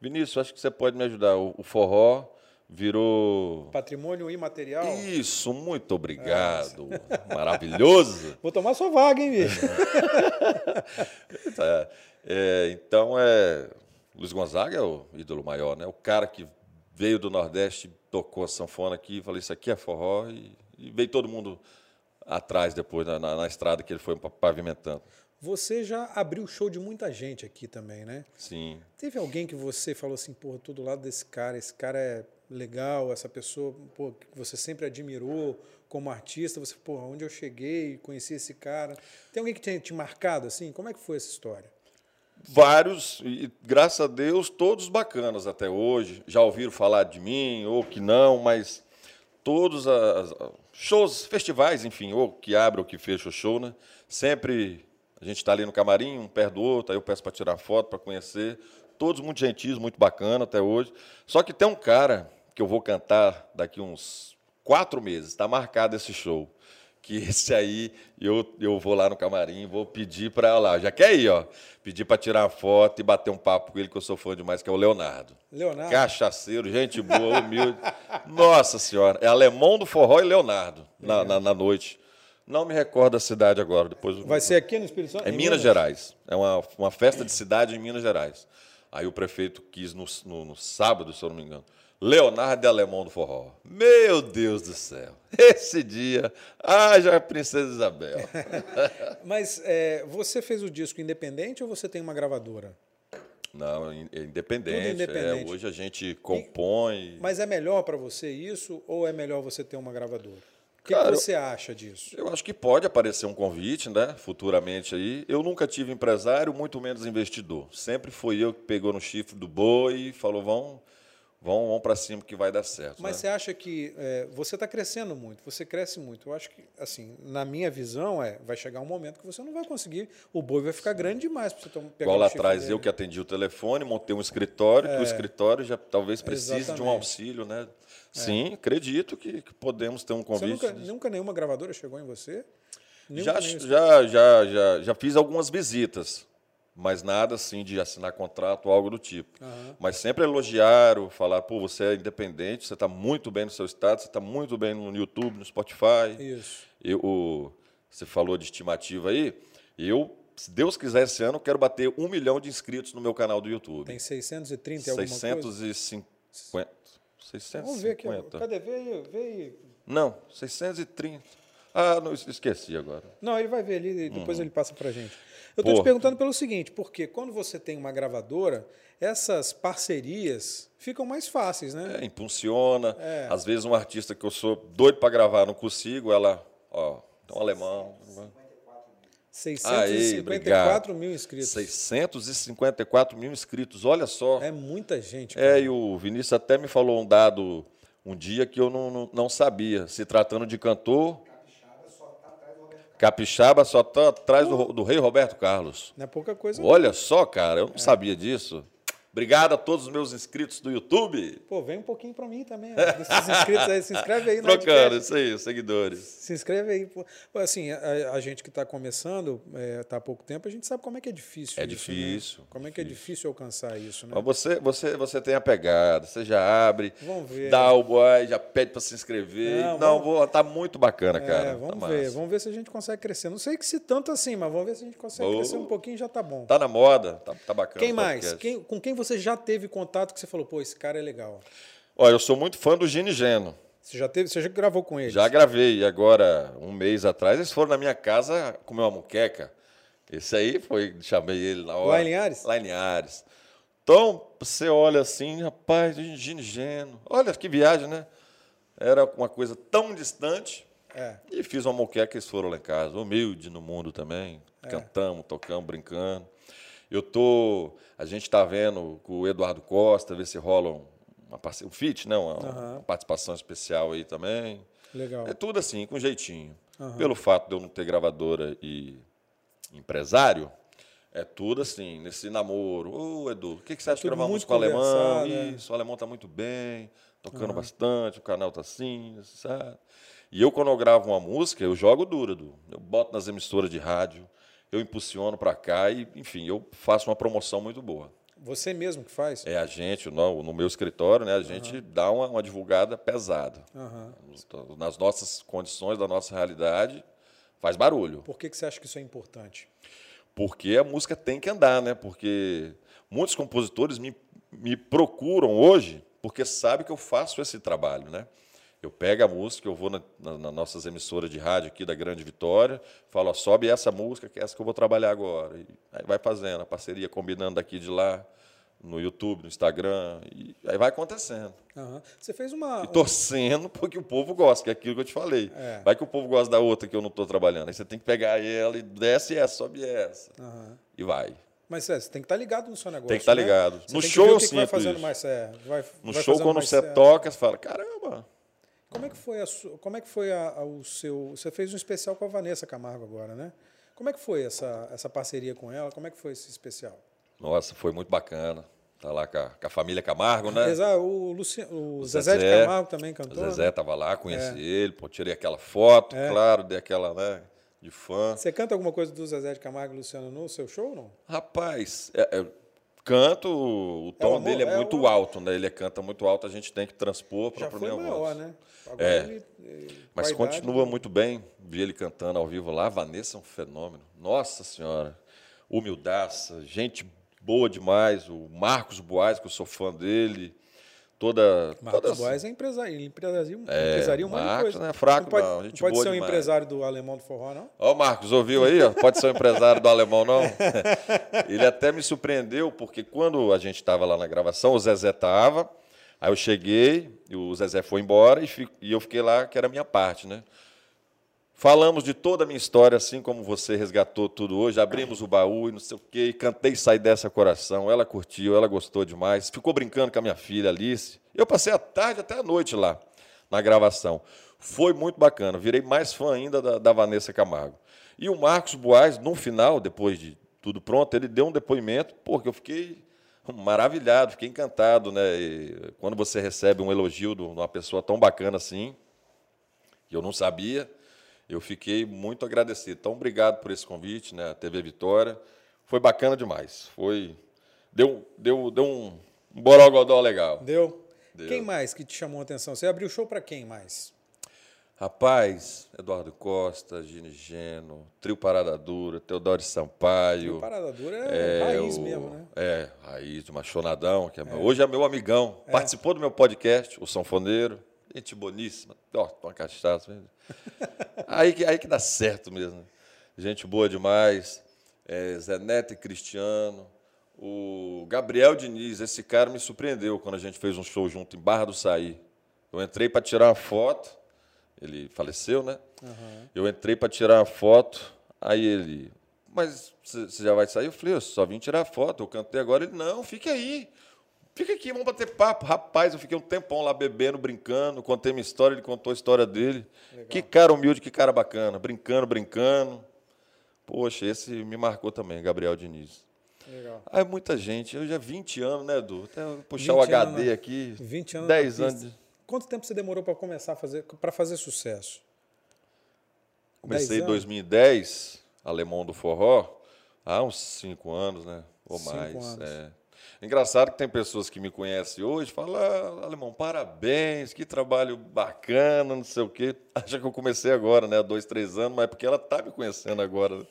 Vinícius, acho que você pode me ajudar. O, o forró virou. Patrimônio imaterial. Isso, muito obrigado. Maravilhoso. <laughs> Vou tomar sua vaga, hein, bicho? Tá. <laughs> É, então, é, Luiz Gonzaga é o ídolo maior, né? O cara que veio do Nordeste, tocou a sanfona aqui, falei, isso aqui é forró, e, e veio todo mundo atrás depois, na, na- na estrada que ele foi pa- pavimentando. Você já abriu o show de muita gente aqui também, né? Sim. Teve alguém que você falou assim, porra, tô do lado desse cara, esse cara é legal, essa pessoa, pô, que você sempre admirou como artista, você, porra, onde eu cheguei, conheci esse cara. Tem alguém que tenha te marcado assim? Como é que foi essa história? Vários, e graças a Deus, todos bacanas até hoje. Já ouviram falar de mim, ou que não, mas todos os shows, festivais, enfim, ou que abre ou que fecha o show, né? Sempre a gente está ali no camarim, um perto do outro, aí eu peço para tirar foto, para conhecer. Todos muito gentis, muito bacana até hoje. Só que tem um cara que eu vou cantar daqui uns quatro meses, está marcado esse show. Que <laughs> esse aí eu, eu vou lá no camarim, vou pedir para lá, já quer ir, ó. Pedir para tirar uma foto e bater um papo com ele, que eu sou fã demais, que é o Leonardo. Leonardo? Cachaceiro, gente boa, humilde. Nossa Senhora, é alemão do forró e Leonardo na, na, na noite. Não me recordo a cidade agora. Depois Vai ser aqui no Espírito Santo? é Em Minas Gerais. É uma, uma festa de cidade em Minas Gerais. Aí o prefeito quis no, no- no sábado, se eu não me engano. Leonardo de Alemão do Forró. Meu Deus do céu. <laughs> Esse dia. Ah, já Princesa Isabel. <laughs> Mas é, você fez o disco independente ou você tem uma gravadora? Não, é independente. Tudo independente. é, hoje a gente compõe. Mas é melhor para você isso ou é melhor você ter uma gravadora? O que, Cara, que você acha disso? Eu acho que pode aparecer um convite, né? Futuramente aí. Eu nunca tive empresário, muito menos investidor. Sempre foi eu que pegou no chifre do boi e falou: vão, vão, vão para cima que vai dar certo. Mas né? você acha que é, você está crescendo muito, você cresce muito. Eu acho que, assim, na minha visão, é, vai chegar um momento que você não vai conseguir, o boi vai ficar grande demais para você pegar Igual lá atrás, dele. eu que atendi o telefone, montei um escritório, que o escritório já talvez precise de um É. Exatamente. É. auxílio, né? Sim, acredito que, que podemos ter um convite. nunca, nunca nenhuma gravadora chegou em você? Já, já, já, já, já fiz algumas visitas, mas nada assim de assinar contrato ou algo do tipo. Mas sempre elogiaram, falar, pô, você é independente, você está muito bem no seu estado, você está muito bem no YouTube, no Spotify. Isso. Eu, o- você falou de estimativa aí, eu, se Deus quiser, esse ano, quero bater um milhão de inscritos no meu canal do YouTube. Tem 630 e alguma coisa? 650. 650. Vamos ver aqui. Cadê? Vê aí, vê aí. Não, 630. Ah, não, esqueci agora. Não, ele vai ver ali e depois ele passa pra gente. Eu estou te Uhum. Perguntando pelo seguinte, porque quando você tem uma gravadora, essas parcerias ficam mais fáceis, né? É, impulsiona. É. Às vezes um artista que eu sou doido para gravar, não consigo, ela, ó, um alemão. 654 obrigado. mil inscritos. 654 mil inscritos, olha só. É muita gente. É, cara. e o Vinícius até me falou um dado um dia que eu não, não, não sabia. Se tratando de cantor. Capixaba só está atrás do, do rei Roberto Carlos. Não é pouca coisa. Olha só, cara, É. eu não sabia disso. Obrigado a todos os meus inscritos do YouTube. Pô, vem um pouquinho pra mim também. ó, Desses inscritos aí, se inscreve aí Trocando, isso aí, seguidores. Se inscreve aí. pô. Assim, a, a gente que está começando, está há pouco tempo, a gente sabe como é que é difícil É isso, difícil, Né? Como é que é difícil alcançar isso, né? Mas você, você, você tem a pegada, você já abre, Vamos ver. dá o boy, já pede para se inscrever. Não, Não, vamos- vou, tá muito bacana, É, cara. vamos tá ver, massa. vamos ver se a gente consegue crescer. Não sei que se tanto assim, mas vamos ver se a gente consegue crescer um pouquinho já tá bom. Tá na moda, tá, tá bacana. Quem mais? Quem- com quem você já teve contato que você falou, pô, esse cara é legal? Olha, eu sou muito fã do Gini Geno. Você já teve, você já gravou com ele? Já gravei, agora, um mês atrás, eles foram na minha casa comer uma muqueca. Esse aí foi, chamei ele na hora. Lá em Linhares? Lá em Linhares. Então, você olha assim, rapaz, Gini Geno. Olha que viagem, né? Era uma coisa tão distante. É. E fiz uma moqueca, eles foram lá em casa. Humilde no mundo também. É. Cantamos, tocamos, brincando. Eu tô. A gente está vendo com o Eduardo Costa, ver se rola um, uma um feat, né? Uma, uma participação especial aí também. Legal. É tudo assim, com jeitinho. Pelo fato de eu não ter gravadora e empresário, é tudo assim, nesse namoro. Ô, Edu, o que, que você acha de gravar música com o alemão? conversado, é. Isso, o alemão tá muito bem, tocando bastante, o canal tá assim, sabe? E eu, quando eu gravo uma música, eu jogo duro, Edu. Eu boto nas emissoras de rádio, eu impulsiono para cá e, enfim, eu faço uma promoção muito boa. Você mesmo que faz? É a gente, no, no meu escritório, né, a gente dá uma, uma divulgada pesada. Nos- Nas nossas condições, da nossa realidade, faz barulho. Por que, que você acha que isso é importante? Porque a música tem que andar, né? Porque muitos compositores me, me procuram hoje porque sabem que eu faço esse trabalho, né? Eu pego a música, eu vou na, na- nas nossas emissoras de rádio aqui da Grande Vitória, falo, ó, sobe essa música, que é essa que eu vou trabalhar agora. E aí vai fazendo, a parceria combinando daqui de lá, no YouTube, no Instagram, e aí vai acontecendo. Aham. Você fez uma. E torcendo porque o povo gosta, que é aquilo que eu te falei. É. Vai que o povo gosta da outra que eu não estou trabalhando. Aí você tem que pegar ela e desce essa, sobe essa. Aham. E vai. Mas você tem que estar ligado no seu negócio. Tem que estar né? ligado. Você No show eu vai fazendo isso. mais é, vai, No vai show, quando você toca, você fala, caramba. Como é que foi a como é que foi a- a- o seu você fez um especial com a Vanessa Camargo agora, né? Como é que foi essa essa parceria com ela? Como é que foi esse especial? Nossa, foi muito bacana. Tá lá com a, com a família Camargo, né? Exato, o, Luci, o, O Zezé, de Camargo também O cantou. Zezé né? tava lá, conheci ele, pô, tirei aquela foto, É. claro, dei aquela, né, de fã. Você canta alguma coisa do Zezé de Camargo e Luciano no seu show ou não? Rapaz, é- é, canto, o tom o amor- dele é, é muito o- alto, né? Ele canta muito alto, a gente tem que transpor para foi minha maior, voz. né? Agora É. ele, eh, Mas com a idade, continua muito bem. Vi ele cantando ao vivo lá. A Vanessa é um fenômeno. Nossa Senhora. Humildaça, gente boa demais. O Marcos Boaz, que eu sou fã dele. Toda. Marcos todas- Boas é empresário, ele empresaria, É, empresaria um monte de Marcos coisa. não é fraco, não pode, não, gente pode ser um demais. empresário do alemão do forró, não? Ó, Marcos, ouviu aí? ó? Pode ser um empresário do alemão, não? <laughs> Ele até me surpreendeu, porque quando a gente estava lá na gravação, o Zezé estava, aí eu cheguei, e o Zezé foi embora e, e eu fiquei lá, que era a minha parte, né? Falamos de toda a minha história, assim como você resgatou tudo hoje. Abrimos o baú e não sei o quê, e cantei Sai Dessa Coração. Ela curtiu, ela gostou demais. Ficou brincando com a minha filha Alice. Eu passei a tarde até a noite lá, na gravação. Foi muito bacana. Virei mais fã ainda da, da Vanessa Camargo. E o Marcos Boaz, no final, depois de tudo pronto, ele deu um depoimento, porque eu fiquei maravilhado, fiquei encantado. Né? E quando você recebe um elogio de uma pessoa tão bacana assim, que eu não sabia, eu fiquei muito agradecido. Então, obrigado por esse convite, né? TV Vitória. Foi bacana demais. Foi deu deu deu um borogodó legal. Deu? Deu. Quem mais que te chamou a atenção? Você abriu show para quem mais? Rapaz, Eduardo Costa, Gini Geno, Trio Parada Dura, Teodoro Sampaio. O Parada Dura é, raiz o- mesmo, né? É, raiz de Machonadão, que é meu- hoje é meu amigão. Participou do meu podcast, o Sanfoneiro. Gente boníssima. Ó, uma cachaça. <laughs> aí, que, aí que dá certo mesmo. né? Gente boa demais. É, Zé Neto e Cristiano. O Gabriel Diniz, esse cara me surpreendeu quando a gente fez um show junto em Barra do Saí. Eu entrei para tirar uma foto. Ele faleceu, né? Eu entrei para tirar uma foto. Aí ele, mas você já vai sair? Eu falei, eu só vim tirar foto. Eu cantei agora. Ele, não, fica aí. Fica aqui, vamos bater papo. Rapaz, eu fiquei um tempão lá bebendo, brincando. Contei minha história, ele contou a história dele. Que cara humilde, que cara bacana. Brincando, brincando. Poxa, esse me marcou também, Gabriel Diniz. Legal. Aí muita gente, eu já 20 anos, né, Edu? Até puxar o 20 anos HD na- aqui. 20 anos 10 na anos. de- Quanto tempo você demorou para começar a fazer para fazer sucesso? Comecei 10 em anos? 2010, Alemão do Forró, há uns 5 anos, né? Ou Cinco mais. anos. É. Engraçado que tem pessoas que me conhecem hoje falam, ah, Alemão, parabéns, que trabalho bacana, não sei o quê. <laughs> Acha que eu comecei agora, né? Há dois, três anos, mas é porque ela está me conhecendo agora,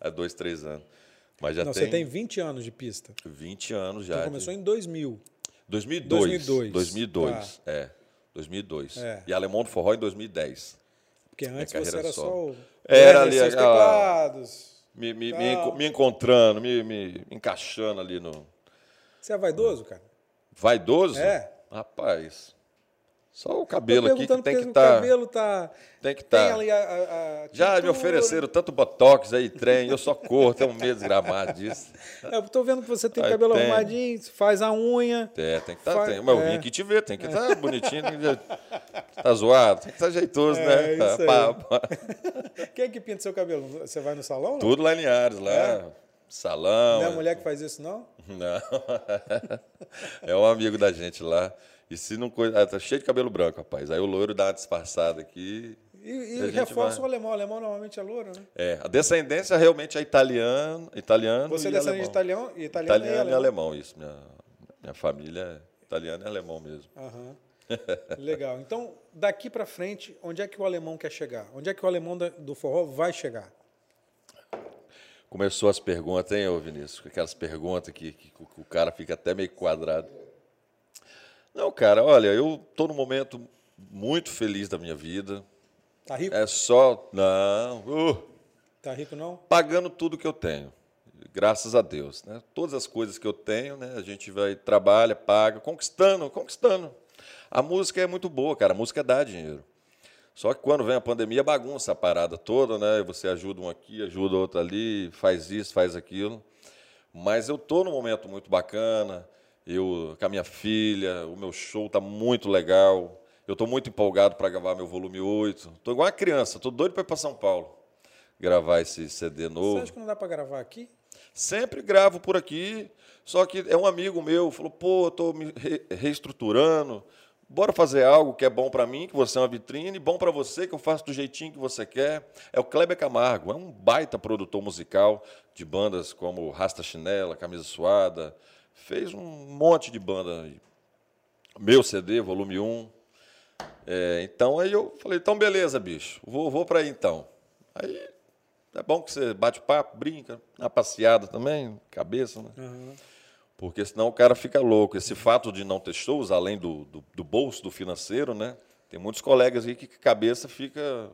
há dois, três anos. Mas já Não, tem, você tem 20 anos de pista. 20 anos já. Então de- começou em 2000. 2002. 2002. 2002, é. 2002. É. E Alemão do Forró em 2010. Porque antes você era solo. só o Era ali, seus ah, teclados. Me, me, me, me encontrando, me, me encaixando ali no. Você é vaidoso, cara? Vaidoso? É. Rapaz. Só o cabelo aqui que tem que estar. o cabelo tá. Tem que estar. ali a. a- Já me ofereceram tanto botox aí, trem, eu só corro, tenho um medo desgramado disso. <laughs> É, Eu tô vendo que você tem o Aí cabelo tem. arrumadinho, faz a unha. É, tem que estar. Faz- tem. Mas eu é. vim aqui te ver, tem que estar bonitinho. Tem que tá zoado, tem que estar jeitoso, É, né? isso aí. Pá, pá. <laughs> Quem é que pinta seu cabelo? Você vai no salão? Não, Tudo lá em Linhares, lá. Salão. não é a mulher que faz isso, não? <laughs> Não. É um amigo da gente lá. E se não coisa. Ah, tá cheio de cabelo branco, rapaz. Aí o loiro dá uma disfarçada aqui. E, e reforça vai- o alemão. O alemão normalmente é louro, né? É, a descendência realmente é italiano, italiano Você é descendente de alemão. italiano, italiano, Italiano e e alemão. alemão, isso. Minha, minha família é italiana e alemão mesmo. Aham. Legal. Então, daqui para frente, onde é que o alemão quer chegar? Onde é que o alemão do forró vai chegar? Começou as perguntas, hein, ô Vinícius? Aquelas perguntas que, que o cara fica até meio quadrado. Não, cara, olha, eu estou num momento muito feliz da minha vida. Tá rico? É só. Não. uh, Tá rico não? pagando tudo que eu tenho. Graças a Deus. Né? Todas as coisas que eu tenho, né? a gente vai, trabalha, paga, conquistando, conquistando. A música é muito boa, cara. A música dá dinheiro. Só que quando vem a pandemia, bagunça a parada toda, né? Você ajuda um aqui, ajuda outro ali, faz isso, faz aquilo. Mas eu tô num momento muito bacana. Eu com a minha filha, o meu show tá muito legal. Eu tô muito empolgado para gravar meu volume 8. Tô igual uma criança, tô doido para ir para São Paulo gravar esse CD Você novo. acha que não dá para gravar aqui? Sempre gravo por aqui, só que é um amigo meu, falou, pô, tô me re- reestruturando, bora fazer algo que é bom para mim, que você é uma vitrine, bom para você, que eu faço do jeitinho que você quer. É o Kleber Camargo, é um baita produtor musical de bandas como Rasta Chinela, Camisa Suada, fez um monte de banda. Meu CD, volume 1. É, então aí eu falei, então beleza, bicho, vou, vou para aí então. Aí é bom que você bate papo, brinca, uma passeada também, cabeça, né? Porque senão o cara fica louco. Esse fato de não ter shows, além do, do, do bolso, do financeiro, né? Tem muitos colegas aí que a cabeça fica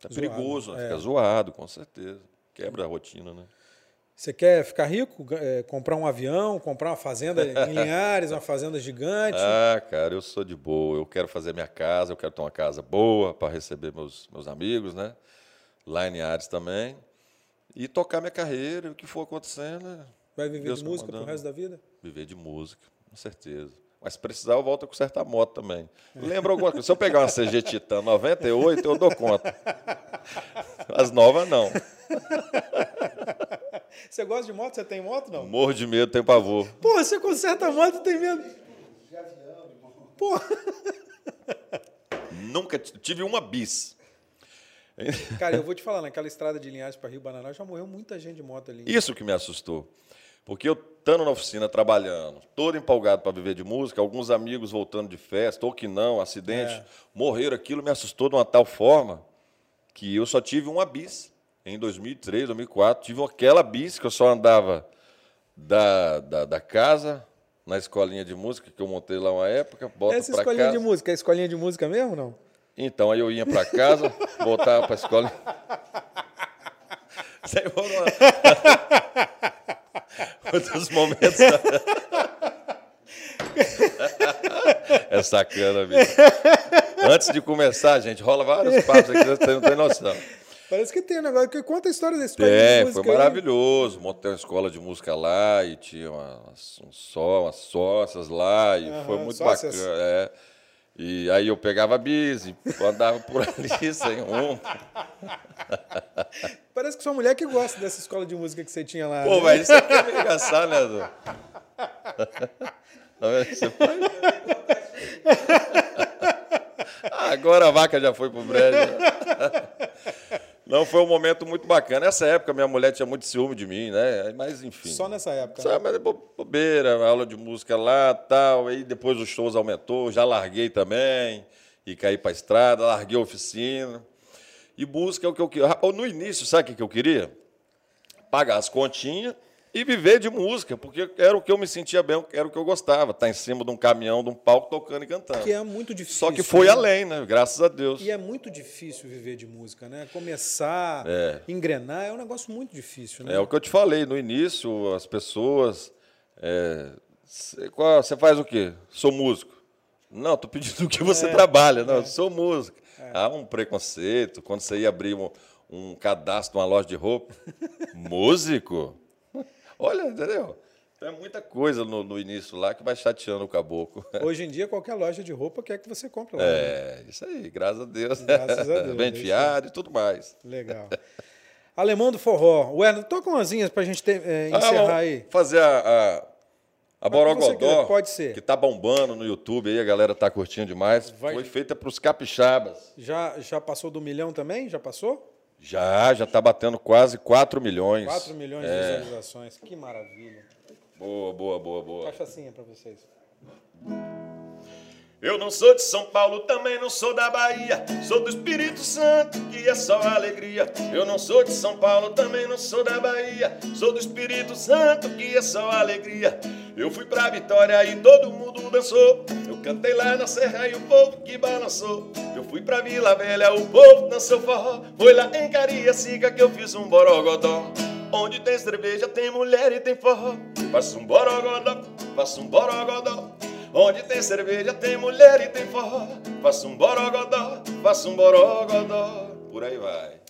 tá Zoado, perigoso, né? é. fica zoado, com certeza. Quebra a rotina, né? Você quer ficar rico? É, comprar um avião, comprar uma fazenda em <laughs> Linhares, uma fazenda gigante? Ah, cara, eu sou de boa. Eu quero fazer minha casa, eu quero ter uma casa boa para receber meus, meus amigos, né? Lá em Ares também. E tocar minha carreira, o que for acontecendo, é Vai viver Deus de música pro resto da vida? viver de música, com certeza. Mas se precisar, eu volto a consertar a moto também. Lembra alguma coisa? Se eu pegar uma CG Titan 98, eu dou conta. As novas, não. Você gosta de moto? Você tem moto, não? Morro de medo, tenho pavor. Pô, você conserta a moto tem medo. Pô, Nunca tive uma bis. cara, eu vou te falar, naquela estrada de Linhares para Rio Bananá já morreu muita gente de moto ali. Isso que me assustou. Porque eu estando na oficina, trabalhando, todo empolgado para viver de música, alguns amigos voltando de festa, ou que não, acidente, É. morreram. Aquilo me assustou de uma tal forma que eu só tive uma bis. Em 2003, 2004, tive aquela bis que eu só andava da, da, da casa, na escolinha de música que eu montei lá uma época, boto Essa escolinha casa. de música, é escolinha de música mesmo, não? Então, aí eu ia para casa, voltava para a escola. <laughs> Isso aí <laughs> <laughs> dos momentos. É sacana, bicho. Antes de começar, gente, rola vários papos aqui, você não tem noção. Parece que tem um negócio. que Conta a história da escolinha de É, música. foi aí. maravilhoso. Montei uma escola de música lá e tinha umas, um só, umas sócias lá e foi muito sócias. bacana. é. E aí eu pegava a bis e andava por <laughs> ali sem um. <laughs> Parece que sua mulher que gosta dessa escola de música que você tinha lá. Pô, né? mas isso aqui é me engraçado, né, Edu? <laughs> Tá vendo? Você faz- <laughs> Agora a vaca já foi pro brejo. <laughs> Não, foi um momento muito bacana. Nessa época, minha mulher tinha muito ciúme de mim, né? Mas, enfim. Só nessa época. Sabe, mas é bo- bobeira, aula de música lá tal. Aí depois os shows aumentou, já larguei também. E caí pra estrada, larguei a oficina. E é o que eu queria. No início, sabe o que eu queria? Pagar as continhas e viver de música, porque era o que eu me sentia bem, era o que eu gostava. Estar em cima de um caminhão, de um palco, tocando e cantando. Que é muito difícil. Só que foi né? além, né? Graças a Deus. E é muito difícil viver de música, né? Começar, É. engrenar, é um negócio muito difícil, né? É o que eu te falei no início, as pessoas. é, Você faz o quê? Sou músico. Não, tô pedindo o <laughs> que você trabalha. Não, sou músico. Há um preconceito quando você ia abrir um, um cadastro numa loja de roupa. <laughs> músico? Olha, entendeu? Tem muita coisa no, no início lá que vai chateando o caboclo. <laughs> Hoje em dia, qualquer loja de roupa quer que você compre lá. né? É, isso aí, graças a Deus. Graças a <laughs> Deus, Bem é fiado e tudo mais. Legal. Alemão do Forró. Werner, toca umazinhas pra gente ter, é, Ah, encerrar vamos aí. Fazer a, a, a Borogodó, pode ser. que tá bombando no YouTube aí, a galera tá curtindo demais. Vai- Foi feita para os capixabas. Já, já passou do milhão também? Já passou? Já, já tá batendo quase 4 milhões. 4 milhões de É. visualizações. Que maravilha. Boa, boa, boa, boa. Cachaçinha pra vocês. Eu não sou de São Paulo, também não sou da Bahia. Sou do Espírito Santo, que é só alegria. Eu não sou de São Paulo, também não sou da Bahia. Sou do Espírito Santo, que é só alegria. Eu fui pra Vitória e todo mundo dançou. Eu cantei lá na Serra e o povo que balançou. Eu fui pra Vila Velha, o povo dançou forró. Foi lá em Cariacica que eu fiz um borogodó. Onde tem cerveja, tem mulher e tem forró. Faço um borogodó, faço um borogodó. Onde tem cerveja, tem mulher e tem forró. Faço um borogodó, faço um borogodó. Por aí vai.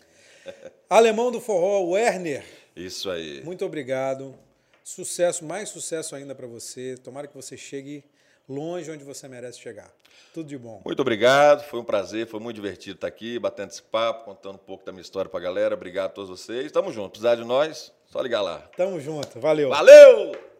<laughs> Alemão do Forró, Werner. Isso aí. Muito obrigado. Sucesso, mais sucesso ainda pra você. Tomara que você chegue longe onde você merece chegar. Tudo de bom. Muito obrigado, foi um prazer, foi muito divertido estar aqui, batendo esse papo, contando um pouco da minha história pra galera. Obrigado a todos vocês. Tamo junto. Precisar de nós, só ligar lá. Tamo junto. Valeu. Valeu!